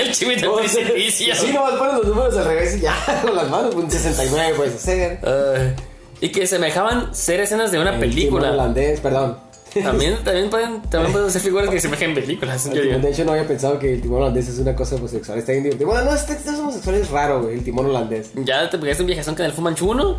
<laughs> el chivito sea, precipicio. Sí, nomás pones los números al revés y ya, <laughs> con las manos, un 69 puedes hacer. Ay. y que semejaban ser escenas de una El timón película. holandés, perdón. También, <laughs> también, pueden, también pueden hacer figuras que semejen películas. yo digo. De hecho, no había pensado que el timón holandés es una cosa homosexual. Está bien divertido. Bueno, no, este, este es homosexual, es raro, güey, el timón holandés. Ya te pegaste un viajezón con el Fumanchu 1.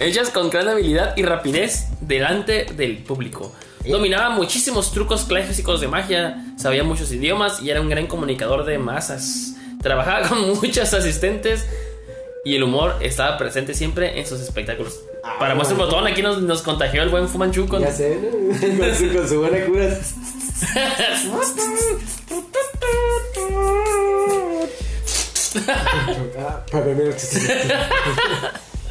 Hechas con gran habilidad y rapidez delante del público. Dominaba muchísimos trucos clásicos de magia, sabía muchos idiomas y era un gran comunicador de masas. Trabajaba con <laughs> muchos asistentes y el humor estaba presente siempre en sus espectáculos. Para muestra un botón, aquí nos, nos contagió el buen Fumanchu con. Ya sé, ¿no? <laughs> con, su, con su buena cura. <laughs> Ah,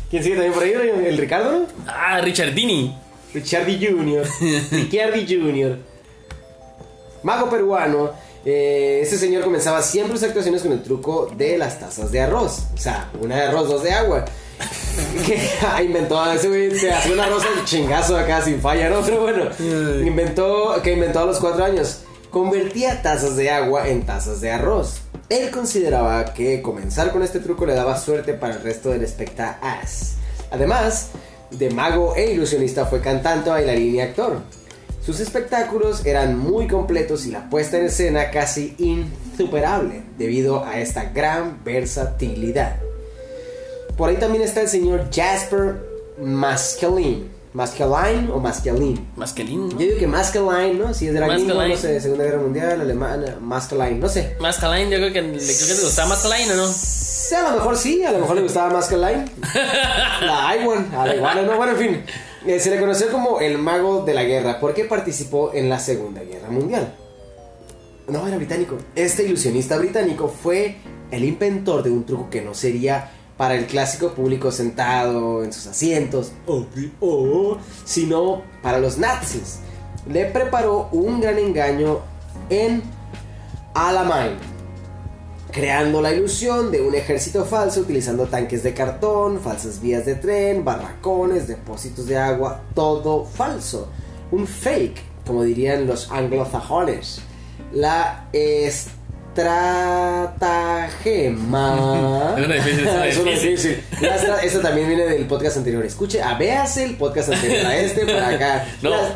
¿Quién sigue también por ahí? ¿El Ricardo? ah, Richardini. Richardi Jr. <laughs> Ricciardi Jr. Mago peruano. eh, este señor comenzaba siempre sus actuaciones con el truco de las tazas de arroz. O sea, una de arroz, dos de agua. <laughs> Que ah, inventó ese güey, te hacía un arroz al chingazo acá sin falla, ¿no? Pero bueno, inventó, que inventó a los cuatro años. Convertía tazas de agua en tazas de arroz. Él consideraba que comenzar con este truco le daba suerte para el resto del espectáculo. Además, de mago e ilusionista fue cantante, bailarín y actor. Sus espectáculos eran muy completos y la puesta en escena casi insuperable debido a esta gran versatilidad. Por ahí también está el señor Jasper Maskelyne. ¿Maskeline o Maskeline? Más que lindo. Yo digo que Maskeline, ¿no? Si es de la gringo, Maskelyne. no sé, Segunda Guerra Mundial, alemana, Maskeline, no sé. Más Caline, yo creo que, le- creo que te gustaba más Caline, ¿o no? Sí, a lo mejor sí, a lo mejor le gustaba Maskeline. <laughs> La Iwan, a la iguana, no, bueno, en fin. Eh, se le conoció como el mago de la guerra porque participó en la Segunda Guerra Mundial. No, era británico. Este ilusionista británico fue el inventor de un truco que no sería para el clásico público sentado en sus asientos, sino para los nazis. Le preparó un gran engaño en Alamein, creando la ilusión de un ejército falso utilizando tanques de cartón, falsas vías de tren, barracones, depósitos de agua, todo falso. Un fake, como dirían los anglosajones. La estratagema. <laughs> Es una difícil, es una difícil. Esto también viene del podcast anterior. Escuche, a véase el podcast anterior a este para acá. No, Las-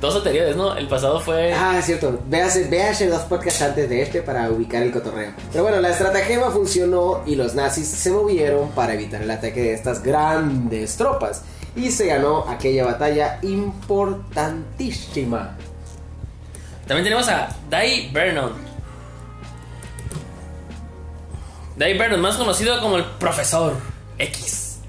dos anteriores, ¿no? El pasado fue. Ah, es cierto. Véase, véase los podcasts antes de este para ubicar el cotorreo. Pero bueno, la estratagema funcionó y los nazis se movieron para evitar el ataque de estas grandes tropas. Y se ganó aquella batalla importantísima. También tenemos a Dai Vernon. Dai Vernon, más conocido como el Profesor <laughs> X.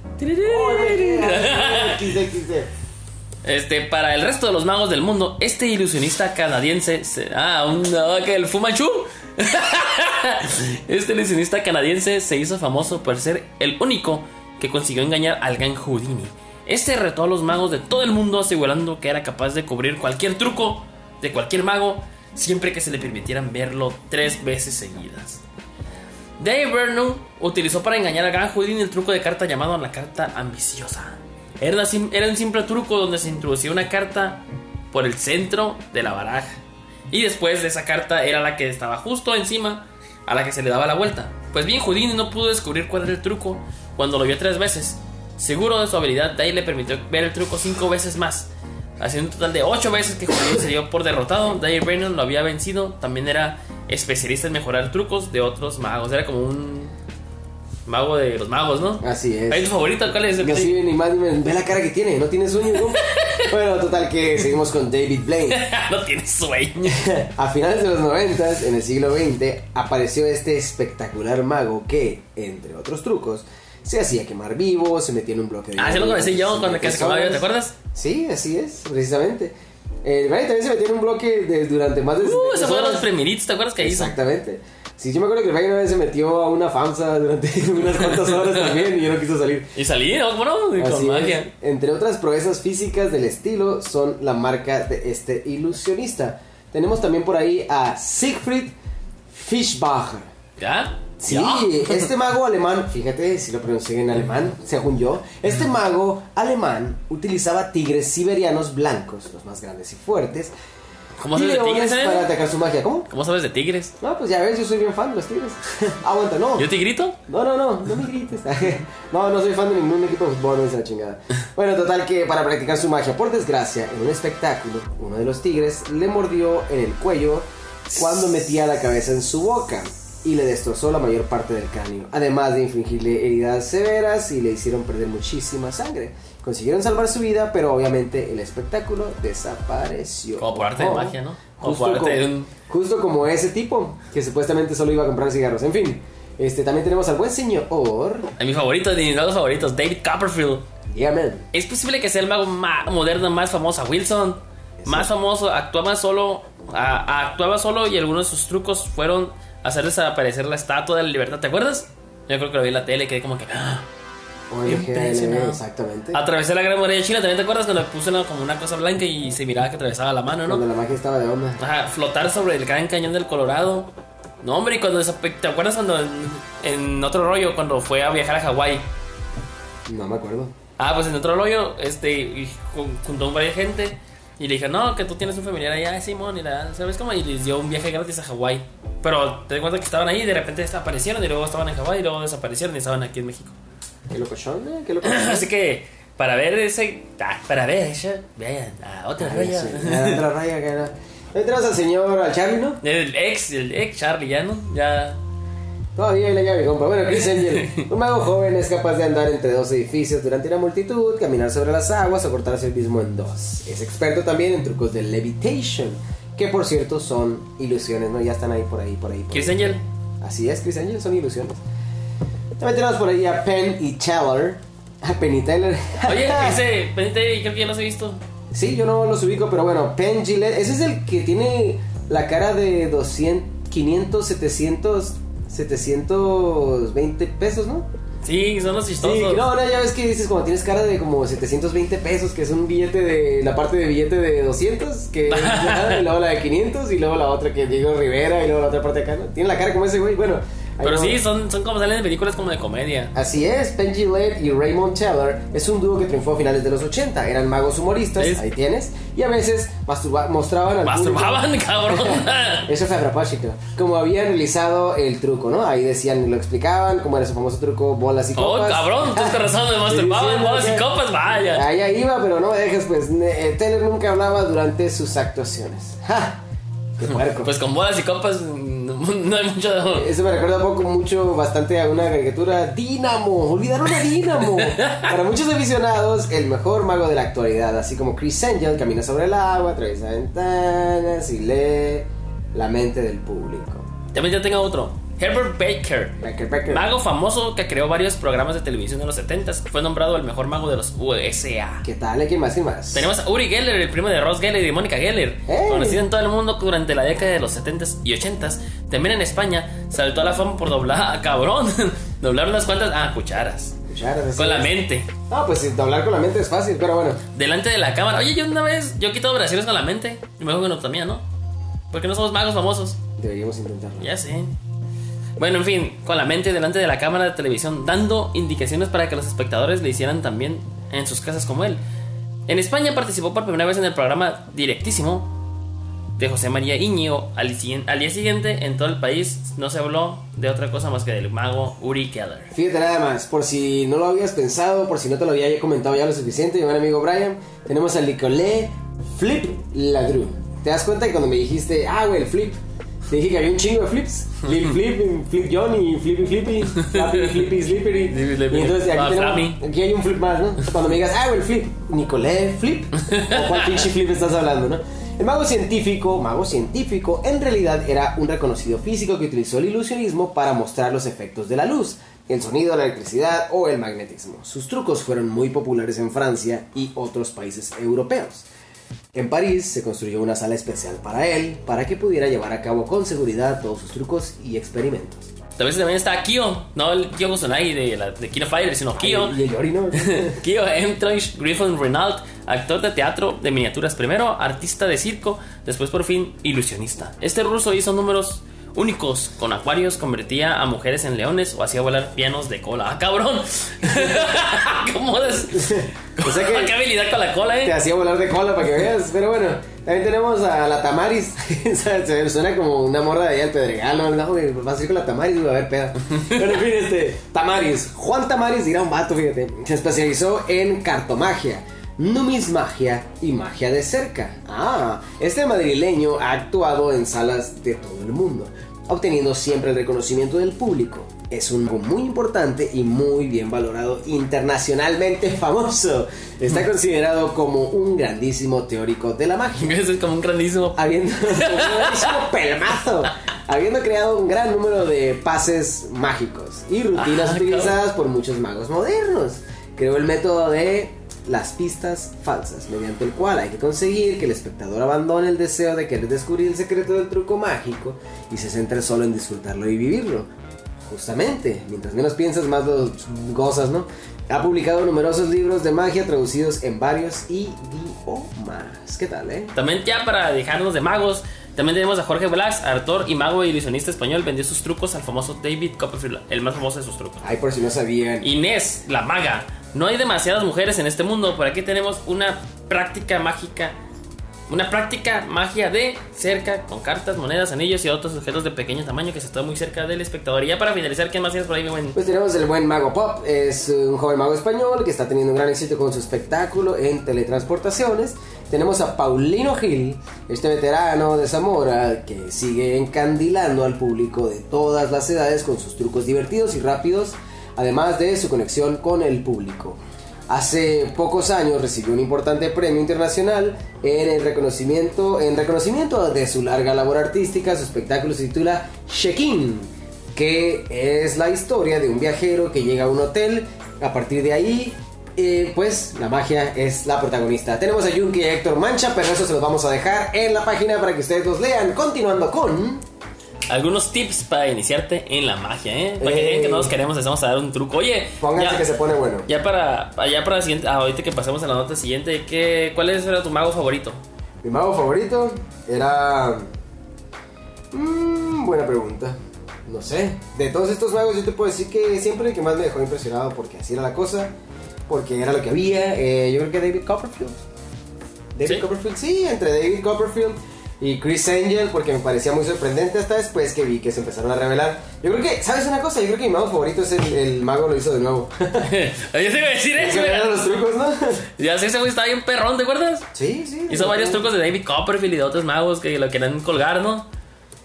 Este, para el resto de los magos del mundo, este ilusionista canadiense. se- ah, un. no, que el Fumanchu. <laughs> este ilusionista canadiense se hizo famoso por ser el único que consiguió engañar al gran Houdini. Este retó a los magos de todo el mundo, asegurando que era capaz de cubrir cualquier truco de cualquier mago siempre que se le permitieran verlo tres veces seguidas. Dave Vernon utilizó para engañar a gran Houdini el truco de carta llamado la carta ambiciosa. Era, un simple truco donde se introducía una carta por el centro de la baraja. Y después de esa carta era la que estaba justo encima a la que se le daba la vuelta. Pues bien, Houdini no pudo descubrir cuál era el truco cuando lo vio tres veces. Seguro de su habilidad, Dave le permitió ver el truco cinco veces más. Haciendo un total de ocho veces que Houdini se dio por derrotado, Dave Vernon lo había vencido. También era especialista en mejorar trucos de otros magos. Era como un mago de los magos, ¿no? Así es. ¿Hay tu favorito? ¿Cuál es el que No sirve ni más ni menos. Ve la cara que tiene, no tiene sueño. ¿no? <laughs> bueno, total que seguimos con David Blaine. <laughs> no tiene sueño. <laughs> A finales de los 90, en el siglo XX, apareció este espectacular mago que, entre otros trucos, se hacía quemar vivo, se metía en un bloque de... Ah, sí lo conocí yo cuando que se quemaba vivo, ¿te acuerdas? Sí, así es, precisamente. El Brian también se metía en un bloque de, durante más de... Uh, 73 ese fue de los horas. primeritos, ¿te acuerdas que hizo? Exactamente. Sí, yo me acuerdo que el Brian una vez se metió a una FAMSA durante <laughs> unas cuantas horas también y ya no quiso salir. Y salí, ¿no? ¿Cómo no? Y Con Así es. magia. Entre otras proezas físicas del estilo son la marca de este ilusionista. Tenemos también por ahí a Siegfried Fischbacher. ¿Ya? Sí, este mago alemán, fíjate si lo pronuncié en alemán, según yo, este mago alemán utilizaba tigres siberianos blancos, los más grandes y fuertes, ¿Cómo y sabes de tigres, para eh? atacar su magia. ¿Cómo? ¿Cómo sabes de tigres? No, pues ya ves, yo soy bien fan de los tigres. <laughs> Aguanta, no. ¿Yo tigrito? No, no, no, no me grites. <laughs> No, no soy fan de ningún equipo de fútbol, no es la chingada. <laughs> Bueno, total que para practicar su magia, por desgracia, en un espectáculo, uno de los tigres le mordió en el cuello cuando metía la cabeza en su boca y le destrozó la mayor parte del cráneo, además de infligirle heridas severas y le hicieron perder muchísima sangre. Consiguieron salvar su vida, pero obviamente el espectáculo desapareció. Como por arte de Oh, magia, ¿no? Como Justo, por arte como, de un... justo como ese tipo que supuestamente solo iba a comprar cigarros. En fin, este también tenemos al buen señor. A mi favorito, de mis magos favoritos, David Copperfield. Yeah, man. Es posible que sea el mago ma- moderno más famoso, Wilson. Más famoso, actuaba solo, a- actuaba solo y algunos de sus trucos fueron hacer desaparecer la estatua de la libertad. ¿Te acuerdas? Yo creo que lo vi en la tele y quedé como que... ¡ah! Impresionado. Exactamente. Atravesé la gran muralla china, ¿también te acuerdas cuando puse una- como una cosa blanca y se miraba que atravesaba la mano, Cuando no? la magia estaba de onda. Ajá, flotar sobre el gran cañón del Colorado. No, hombre, y cuando ¿te acuerdas cuando en, en otro rollo, cuando fue a viajar a Hawái? No me acuerdo. Ah, pues en otro rollo, este, y jun- juntó a varias gente y le dije, no, que tú tienes un familiar allá, Simón, y la, ¿sabes cómo? Y les dio un viaje gratis a Hawái. Pero te das cuenta que estaban ahí y de repente desaparecieron y luego estaban en Hawái y luego desaparecieron y estaban aquí en México. Qué locochón, eh, qué loco. <laughs> Así que, para ver ese, ah, para ver eso, vean a otra rollo. Otra raya que era. Ahí tenemos al señor, al Charlie, ¿no? El ex, el ex Charlie, ya, ¿no? Ya. Todavía le llama mi compa. Bueno, Chris Angel, un mago joven es capaz de andar entre dos edificios durante una multitud, caminar sobre las aguas o cortarse el mismo en dos. Es experto también en trucos de levitation, que por cierto son ilusiones, ¿no? Ya están ahí por ahí, por ahí. por Chris ahí. Angel. Así es, Chris Angel, son ilusiones. También tenemos por ahí a Penn y Teller. A Penn y Teller. <laughs> Oye, ese, pendiente, creo que ya los he visto. Sí, yo no los ubico, pero bueno, Penn Gillette. Ese es el que tiene la cara de 200, 500, 700, 720 pesos, ¿no? Sí, son los Sí, chistosos. no, no, ya ves que dices como tienes cara de como 720 pesos, que es un billete de, la parte de billete de 200, que <laughs> y luego la de 500, y luego la otra que Diego Rivera, y luego la otra parte acá, ¿no? Tiene la cara como ese güey, bueno. Pero no- sí, son, son como salen en películas como de comedia. Así es, Penn Gillette y Raymond Teller es un dúo que triunfó a finales de los 80. Eran magos humoristas, ¿Ves? ahí tienes, y a veces masturba- mostraban al Masturbaban, público- <laughs> cabrón. <laughs> Eso fue a propósito. Como habían realizado el truco, ¿no? Ahí decían, lo explicaban, como era su famoso truco, bolas y Oh, copas. cabrón, tú estás razón de <laughs> masturbaban, bolas y copas, vaya. Allá iba, pero no me dejes, pues. eh, Teller nunca hablaba durante sus actuaciones. ¡Ja! ¡Qué puerco! Pues con bolas y copas no, no hay mucho. Eso me recuerda un poco, mucho, bastante a una caricatura Dínamo. Olvidaron a Dínamo. <laughs> Para muchos aficionados, el mejor mago de la actualidad. Así como Chris Angel camina sobre el agua, atraviesa ventanas y lee la mente del público. También ya tengo otro. Herbert Baker. Becker, Becker. Mago famoso que creó varios programas de televisión en los 70s. Fue nombrado el mejor mago de los USA. ¿Qué tal? ¿Quién más? ¿Quién más? Tenemos a Uri Geller, el primo de Ross Geller y Mónica Geller, ¡Ey! conocido en todo el mundo durante la década de los 70s y 80s. También en España saltó a la fama por doblar, ah, cabrón, <laughs> doblar unas cuantas, ah, cucharas. Cucharas, Con la mente. No, pues sí, hablar con la mente es fácil, pero bueno. Delante de la cámara. Oye, yo una vez, yo he quitado con la mente. Y me hago con también, ¿no? Porque no somos magos famosos. Deberíamos intentarlo. Ya sé. Bueno, en fin, con la mente delante de la cámara de televisión, dando indicaciones para que los espectadores le hicieran también en sus casas como él. En España participó por primera vez en el programa Directísimo de José María siguien- al día siguiente, en todo el país, no se habló de otra cosa más que del mago Uri Keller. Fíjate nada más, por si no lo habías pensado, por si no te lo había comentado ya lo suficiente, mi buen amigo Brian, tenemos al Nicolé Flip Ladru. ¿Te das cuenta que cuando me dijiste, ah, güey, el flip, te dije que había un chingo de flips? Lil <laughs> Flip, Flip Johnny, Flippy Flippy, Flappy <laughs> Flippy Slippery. Y entonces aquí, tenemos- aquí hay un flip más, ¿no? Cuando me digas, ah, el flip, Nicolé Flip, <laughs> ¿o cuál pinche flip estás hablando, no? El mago científico, mago científico, en realidad era un reconocido físico que utilizó el ilusionismo para mostrar los efectos de la luz, el sonido, la electricidad o el magnetismo. Sus trucos fueron muy populares en Francia y otros países europeos. En París se construyó una sala especial para él, para que pudiera llevar a cabo con seguridad todos sus trucos y experimentos. Tal vez también está Kyo, no el Kyo Kusanagi de, la, de sino Kyo. Y el. <laughs> Kyo Emtrich Griffin Renault, actor de teatro de miniaturas primero, artista de circo, después por fin ilusionista. Este ruso hizo números únicos con acuarios, convertía a mujeres en leones o hacía volar pianos de cola. ¡Ah, cabrón! <laughs> ¿Cómo es? O sea que- <laughs> ¿Qué habilidad con la cola, Te eh? hacía volar de cola para que veas. Pero bueno, también tenemos a la Tamaris. <laughs> Se suena como una morra de allá del Pedregal. No, no, vas a ir con la Tamaris y va a haber peda. Pero en fin, este. Tamaris. Juan Tamaris era un vato, fíjate. Se especializó en cartomagia. Numismagia y magia de cerca. Ah, este madrileño ha actuado en salas de todo el mundo, obteniendo siempre el reconocimiento del público. Es un mago muy importante y muy bien valorado internacionalmente <laughs> famoso. Está considerado como un grandísimo teórico de la magia. Eso <laughs> es como un grandísimo. Habiendo, <laughs> un grandísimo pelmazo. Habiendo creado un gran número de pases mágicos y rutinas Ah, utilizadas por muchos magos modernos. Creó el método de las pistas falsas, mediante el cual hay que conseguir que el espectador abandone el deseo de querer descubrir el secreto del truco mágico y se centre solo en disfrutarlo y vivirlo. Justamente, mientras menos piensas, más lo gozas, ¿no? Ha publicado numerosos libros de magia traducidos en varios idiomas. ¿Qué tal, eh? También ya para dejarnos de magos, también tenemos a Jorge Blas, actor y mago e ilusionista español, vendió sus trucos al famoso David Copperfield, el más famoso de sus trucos. Ay, por si no sabían. Inés, la maga. No hay demasiadas mujeres en este mundo, por aquí tenemos una práctica mágica. Una práctica magia de cerca, con cartas, monedas, anillos y otros objetos de pequeño tamaño que se está muy cerca del espectador. Y ya para finalizar, ¿qué más tienes por ahí, mi buen? Pues tenemos el buen mago Pop, es un joven mago español que está teniendo un gran éxito con su espectáculo en teletransportaciones. Tenemos a Paulino Gil, este veterano de Zamora que sigue encandilando al público de todas las edades con sus trucos divertidos y rápidos, además de su conexión con el público. Hace pocos años recibió un importante premio internacional en el reconocimiento, en reconocimiento de su larga labor artística. Su espectáculo se titula Check-in, que es la historia de un viajero que llega a un hotel. A partir de ahí, eh, pues la magia es la protagonista. Tenemos a Yunki y a Héctor Mancha, pero eso se los vamos a dejar en la página para que ustedes los lean. Continuando con. Algunos tips para iniciarte en la magia, ¿eh? Para que digan que no nos queremos, les vamos a dar un truco. Oye, Pónganse ya- que se pone bueno. Ya para, ya para la siguiente, ah, ahorita que pasemos a la nota siguiente, ¿qué, ¿cuál es era tu mago favorito? Mi mago favorito era. Mm, buena pregunta. No sé. De todos estos magos, yo te puedo decir que siempre el que más me dejó impresionado, porque así era la cosa, porque era lo que había, eh, yo creo que David Copperfield. David ¿Sí? Copperfield, sí, entre David Copperfield y Chris Angel, porque me parecía muy sorprendente hasta después que vi que se empezaron a revelar. Yo creo que, ¿sabes una cosa? Yo creo que mi mago favorito es el, el mago lo hizo de nuevo. <laughs> Yo te iba a decir eso, güey. los trucos, ¿no? <laughs> Ya sé, ese güey estaba bien perrón, ¿te acuerdas? Sí, sí. Hizo varios trucos de David Copperfield y de otros magos que lo querían colgar, ¿no?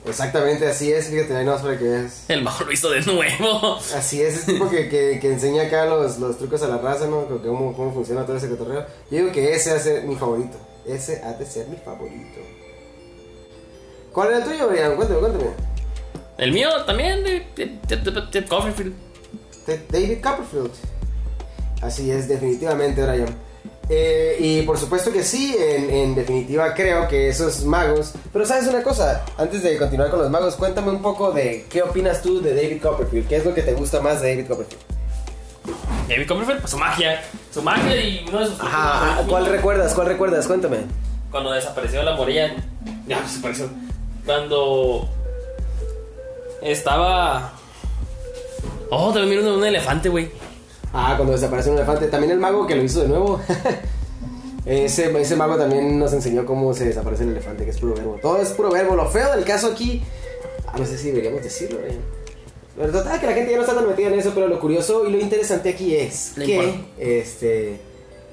Exactamente, así es, fíjate, ahí no para que veas. El mago lo hizo de nuevo. <laughs> Así es, ese tipo que, que, que enseña acá los, los trucos a la raza, ¿no? Que- Cómo, cómo funciona todo ese cotorreo. Yo digo que ese ha de ser mi favorito. Ese ha de ser mi favorito. ¿Cuál era el tuyo, Brian? Cuéntame, cuéntame. El mío también, de, de- de- de- de Copperfield. David Copperfield. Así es, definitivamente, Brian. Eh, y por supuesto que sí, en, en definitiva creo que esos magos... Pero sabes una cosa, antes de continuar con los magos, cuéntame un poco de qué opinas tú de David Copperfield. ¿Qué es lo que te gusta más de David Copperfield? David Copperfield, pues su magia. Su magia y uno de sus. Ajá, ¿cuál recuerdas? ¿Cuál recuerdas? Cuéntame. Cuando desapareció la morilla. Ya desapareció. Cuando estaba. Oh, también vino un elefante, güey. Ah, cuando desapareció un elefante. También el mago que lo hizo de nuevo. <laughs> ese, ese mago también nos enseñó cómo se desaparece el elefante, que es puro verbo. Todo es puro verbo. Lo feo del caso aquí. ah, no sé si deberíamos decirlo, eh. Pero total, que la gente ya no está tan metida en eso, pero lo curioso y lo interesante aquí es que este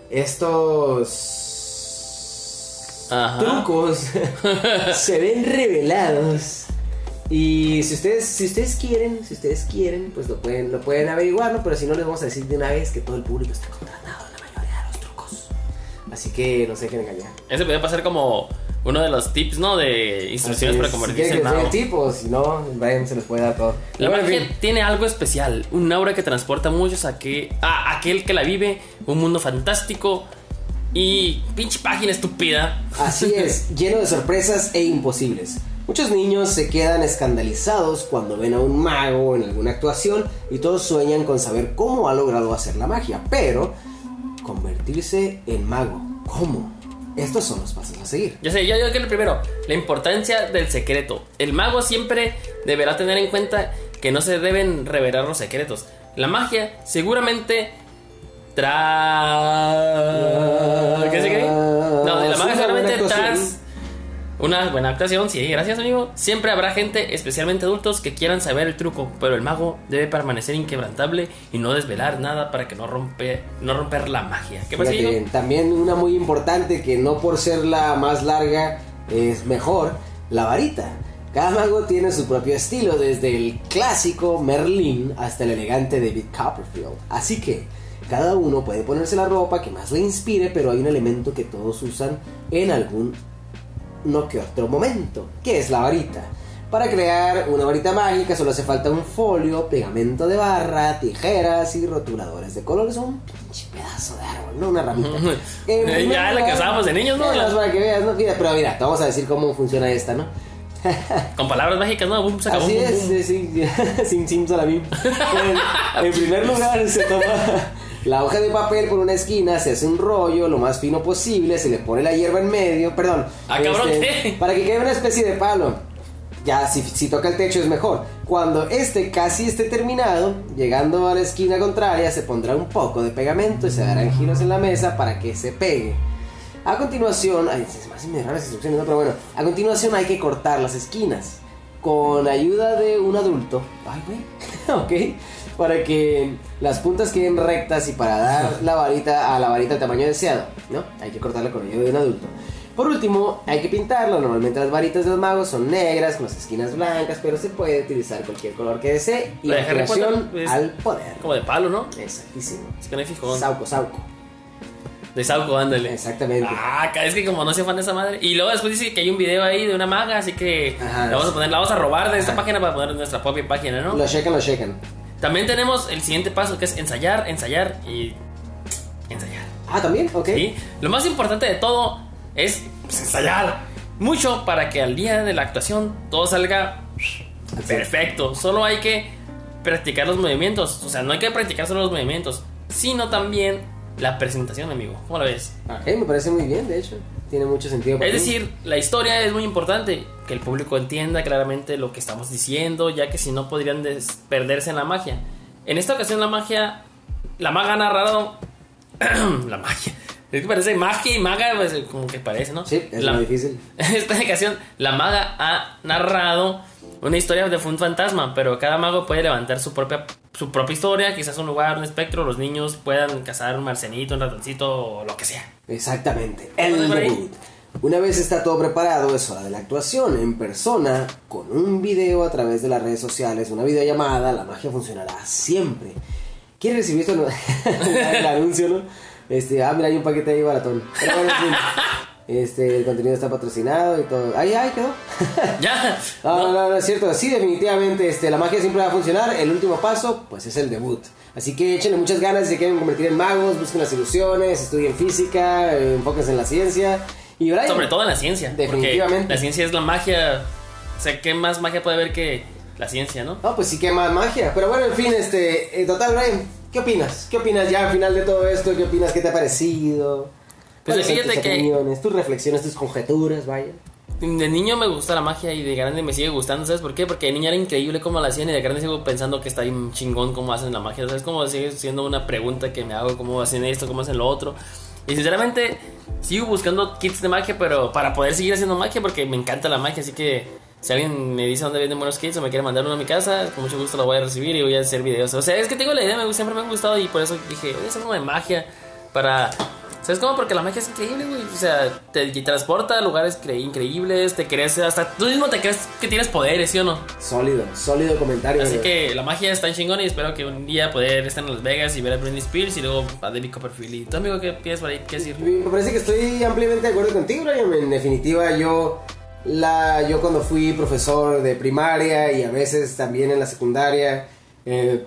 estos Ajá. trucos <laughs> se ven revelados. Y si ustedes, si ustedes quieren, si ustedes quieren, pues lo pueden, lo pueden averiguar, ¿no? Pero si no les vamos a decir de una vez que todo el público está contratado en la mayoría de los trucos. Así que no se dejen engañar. Ese podría pasar como uno de los tips, ¿no? De instrucciones para si convertirse quieren en mago. tipo, si no, Brian se les puede dar todo. La Bueno, en magia fin. tiene algo especial, un aura que transporta a muchos a, que, a aquel que la vive, un mundo fantástico y pinche página estúpida. Así <laughs> es, lleno de sorpresas e imposibles. Muchos niños se quedan escandalizados cuando ven a un mago en alguna actuación y todos sueñan con saber cómo ha logrado hacer la magia, pero convertirse en mago, ¿cómo? Estos son los pasos a seguir. Yo sé, yo digo que lo primero, la importancia del secreto. El mago siempre deberá tener en cuenta que no se deben revelar los secretos. La magia seguramente tras... ¿Qué se cree? No, de la una seguramente tras... Una buena actuación, sí, gracias amigo. Siempre habrá gente, especialmente adultos, que quieran saber el truco, pero el mago debe permanecer inquebrantable y no desvelar nada para que no, rompe, no romper la magia. ¿Qué pasa, Fíjate, amigo? también una muy importante que no por ser la más larga es mejor, la varita. Cada mago tiene su propio estilo, desde el clásico Merlin hasta el elegante David Copperfield. Así que cada uno puede ponerse la ropa que más le inspire, pero hay un elemento que todos usan en algún no que otro momento, que es la varita. Para crear una varita mágica solo hace falta un folio, pegamento de barra, tijeras y rotuladores de colores. Un pinche pedazo de árbol, no una ramita. Ya la que usábamos de niños, ¿no? Eh, las para que veas, ¿no? Mira, pero mira, te vamos a decir cómo funciona esta, ¿no? Con palabras mágicas, ¿no? Boom, saca, Así boom, es, boom. sí, sí, sin sim salabim. En, en primer lugar, se toma la hoja de papel por una esquina, se hace un rollo lo más fino posible, se le pone la hierba en medio, perdón. Ah, cabrón, este, ¿qué? Para que quede una especie de palo. Ya, si, si toca el techo es mejor. Cuando este casi esté terminado, llegando a la esquina contraria, se pondrá un poco de pegamento y se darán giros en la mesa para que se pegue. A continuación, ay, se me hacen medio raras las instrucciones, ¿no? pero bueno, a continuación hay que cortar las esquinas con ayuda de un adulto. Ay, güey, <laughs> ok, para que las puntas queden rectas y para dar la varita a la varita el tamaño deseado, ¿no? Hay que cortarla con ayuda de un adulto. Por último, hay que pintarlo. Normalmente las varitas de los magos son negras con las esquinas blancas, pero se puede utilizar cualquier color que desee. Y La de creación al poder. Como de palo, ¿no? Exactísimo. Es que no hay fijón. Sauco, sauco. De Sauco, ándale. Exactamente. Ah, es que como no soy fan de esa madre. Y luego después dice que hay un video ahí de una maga, así que Ajá. la vamos a poner, la vamos a robar de esta Ajá. página para poner en nuestra propia página, ¿no? Lo checan, lo checan. También tenemos el siguiente paso que es ensayar, ensayar y ensayar. Ah, también, ok. ¿sí? Lo más importante de todo es pues, ensayar mucho para que al día de la actuación todo salga perfecto. Solo hay que practicar los movimientos. O sea, no hay que practicar solo los movimientos, sino también la presentación, amigo. ¿Cómo la ves? Ok, me parece muy bien, de hecho. Tiene mucho sentido. para Es mí. decir, la historia es muy importante, que el público entienda claramente lo que estamos diciendo, ya que si no podrían perderse en la magia. En esta ocasión la magia, la maga ha narrado, <clears throat> la magia, es que parece magia y maga, pues, como que parece, ¿no? Sí, es la, muy difícil. <laughs> Esta ocasión, la maga ha narrado una historia de un fantasma, pero cada mago puede levantar su propia, su propia historia, quizás un lugar, un espectro, los niños puedan cazar un marcenito, un ratoncito o lo que sea. Exactamente. ¿Cómo El debut. Una vez está todo preparado, es hora de la actuación en persona, con un video a través de las redes sociales, una videollamada, la magia funcionará siempre. ¿Quieres recibir esto? <laughs> El anuncio, ¿no? Este, ah, mira, hay un paquete ahí baratón. Pero bueno, en fin. <laughs> Este, el contenido está patrocinado y todo. Ay, ay, quedó. <laughs> Ya. No, <laughs> ¿no? no, no, es cierto. Sí, definitivamente, este, la magia siempre va a funcionar. El último paso, pues es el debut. Así que échenle muchas ganas si se quieren convertir en magos, busquen las ilusiones, estudien física, eh, enfóquense en la ciencia. Y Brian, Sobre todo en la ciencia. porque Definitivamente. La ciencia es la magia. O sea, ¿qué más magia puede haber que la ciencia, no? No, pues sí que más magia. Pero bueno, en fin, este, en total, Brian, ¿qué opinas? ¿Qué opinas ya al final de todo esto? ¿Qué opinas? ¿Qué te ha parecido? Pues ¿Cuáles son fíjate tus que- opiniones, tus reflexiones, tus conjeturas, vaya? de niño me gusta la magia y de grande me sigue gustando, ¿sabes por qué? Porque de niño era increíble cómo la hacían y de grande sigo pensando que está bien chingón cómo hacen la magia. ¿Sabes? Como sigue siendo una pregunta que me hago, cómo hacen esto, cómo hacen lo otro. Y sinceramente sigo buscando kits de magia, pero para poder seguir haciendo magia porque me encanta la magia, así que si alguien me dice dónde venden buenos kits o me quiere mandar uno a mi casa, con mucho gusto lo voy a recibir y voy a hacer videos. O sea, es que tengo la idea, me, siempre me ha gustado y por eso dije, voy a hacer uno de magia para ¿Sabes cómo? Porque la magia es increíble, güey. O sea, te, transporta a lugares increíbles, te crees, hasta tú mismo te crees que tienes poderes, ¿sí o no? Sólido, sólido comentario. Así que la magia está en chingón y espero que un día poder estar en Las Vegas y ver a Britney Spears y luego a David Copperfield. ¿Y tú, amigo, qué piensas por ahí? ¿Qué decir? Me parece que estoy ampliamente de acuerdo contigo, Brian. En definitiva, yo... La, yo cuando fui profesor de primaria y a veces también en la secundaria, eh,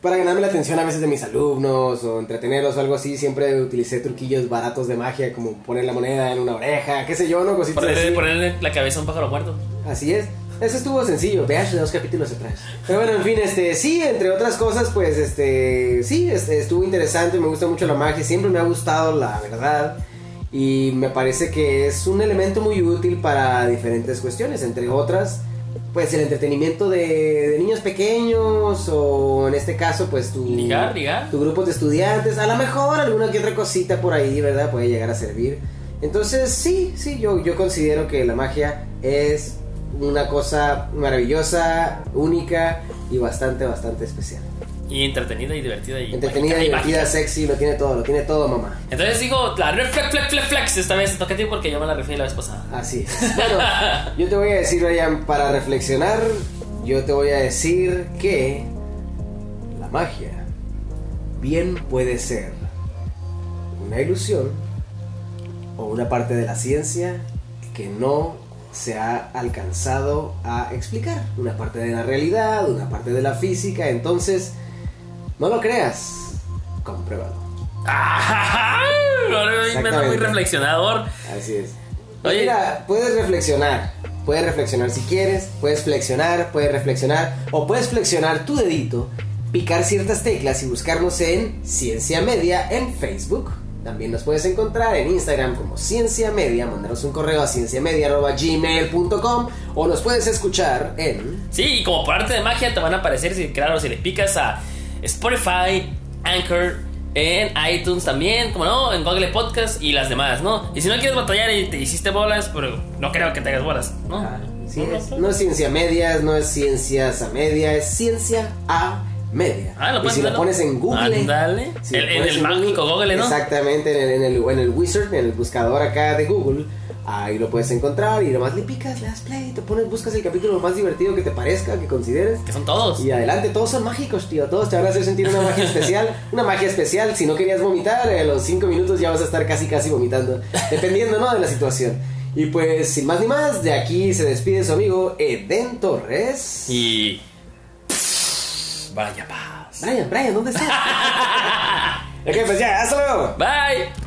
para ganarme la atención a veces de mis alumnos o entretenerlos o algo así, siempre utilicé truquillos baratos de magia, como poner la moneda en una oreja, qué sé yo, ¿no? Cositas ponerle, ponerle la cabeza a un pájaro muerto. Así es. Eso estuvo sencillo, veas dos capítulos atrás. Pero bueno, en fin, este, sí, entre otras cosas, pues, este, sí, este, estuvo interesante, me gusta mucho la magia, siempre me ha gustado, la verdad. Y me parece que es un elemento muy útil para diferentes cuestiones, entre otras pues el entretenimiento de, niños pequeños o en este caso pues tu, tu grupo de estudiantes, a lo mejor alguna que otra cosita por ahí, ¿verdad? Puede llegar a servir. Entonces sí, sí, yo, yo considero que la magia es una cosa maravillosa, única y bastante, bastante especial. Y entretenida y divertida. Y entretenida, y divertida, sexy, lo tiene todo, lo tiene todo, mamá. Entonces digo, la reflex, flex, flex, flex, esta vez toca a ti porque yo me la referí la vez pasada. Así es. <laughs> Bueno, yo te voy a decir, Ryan, para reflexionar, yo te voy a decir que la magia bien puede ser una ilusión o una parte de la ciencia que no se ha alcanzado a explicar. Una parte de la realidad, una parte de la física. Entonces, no lo creas, compruébalo. me muy reflexionador. Así es. Oye, mira, puedes reflexionar. Puedes reflexionar si quieres, puedes flexionar, puedes reflexionar o puedes flexionar tu dedito, picar ciertas teclas y buscarnos en Ciencia Media en Facebook. También nos puedes encontrar en Instagram como Ciencia Media, mandaros un correo a cienciamedia.gmail.com o nos puedes escuchar en... Sí, y como parte de magia te van a aparecer, si, claro, si le picas a Spotify, Anchor, en iTunes también, como no, en Google Podcast y las demás, ¿no? Y si no quieres batallar y te hiciste bolas, pero no creo que te hagas bolas, ¿no? Ah, ¿No, es, ciencia media, no es ciencias a media, es ciencia a media. Ah, lo y si lo pones en Google. Ándale. en, el mágico Google, ¿no? Exactamente, en el, en el wizard, en el buscador acá de Google Ahí lo puedes encontrar y nomás le picas, le das play, te pones, buscas el capítulo más divertido que te parezca, que consideres. Que son todos. Y adelante, todos son mágicos, tío. Todos te van a hacer sentir una magia especial. <laughs> Una magia especial. Si no querías vomitar, en los 5 minutos ya vas a estar casi, casi vomitando. Dependiendo, ¿no? De la situación. Y pues, sin más ni más, de aquí se despide su amigo Eden Y. vaya paz. Brian, Brian, ¿dónde estás? <laughs> ok, pues ya, hasta luego. Bye.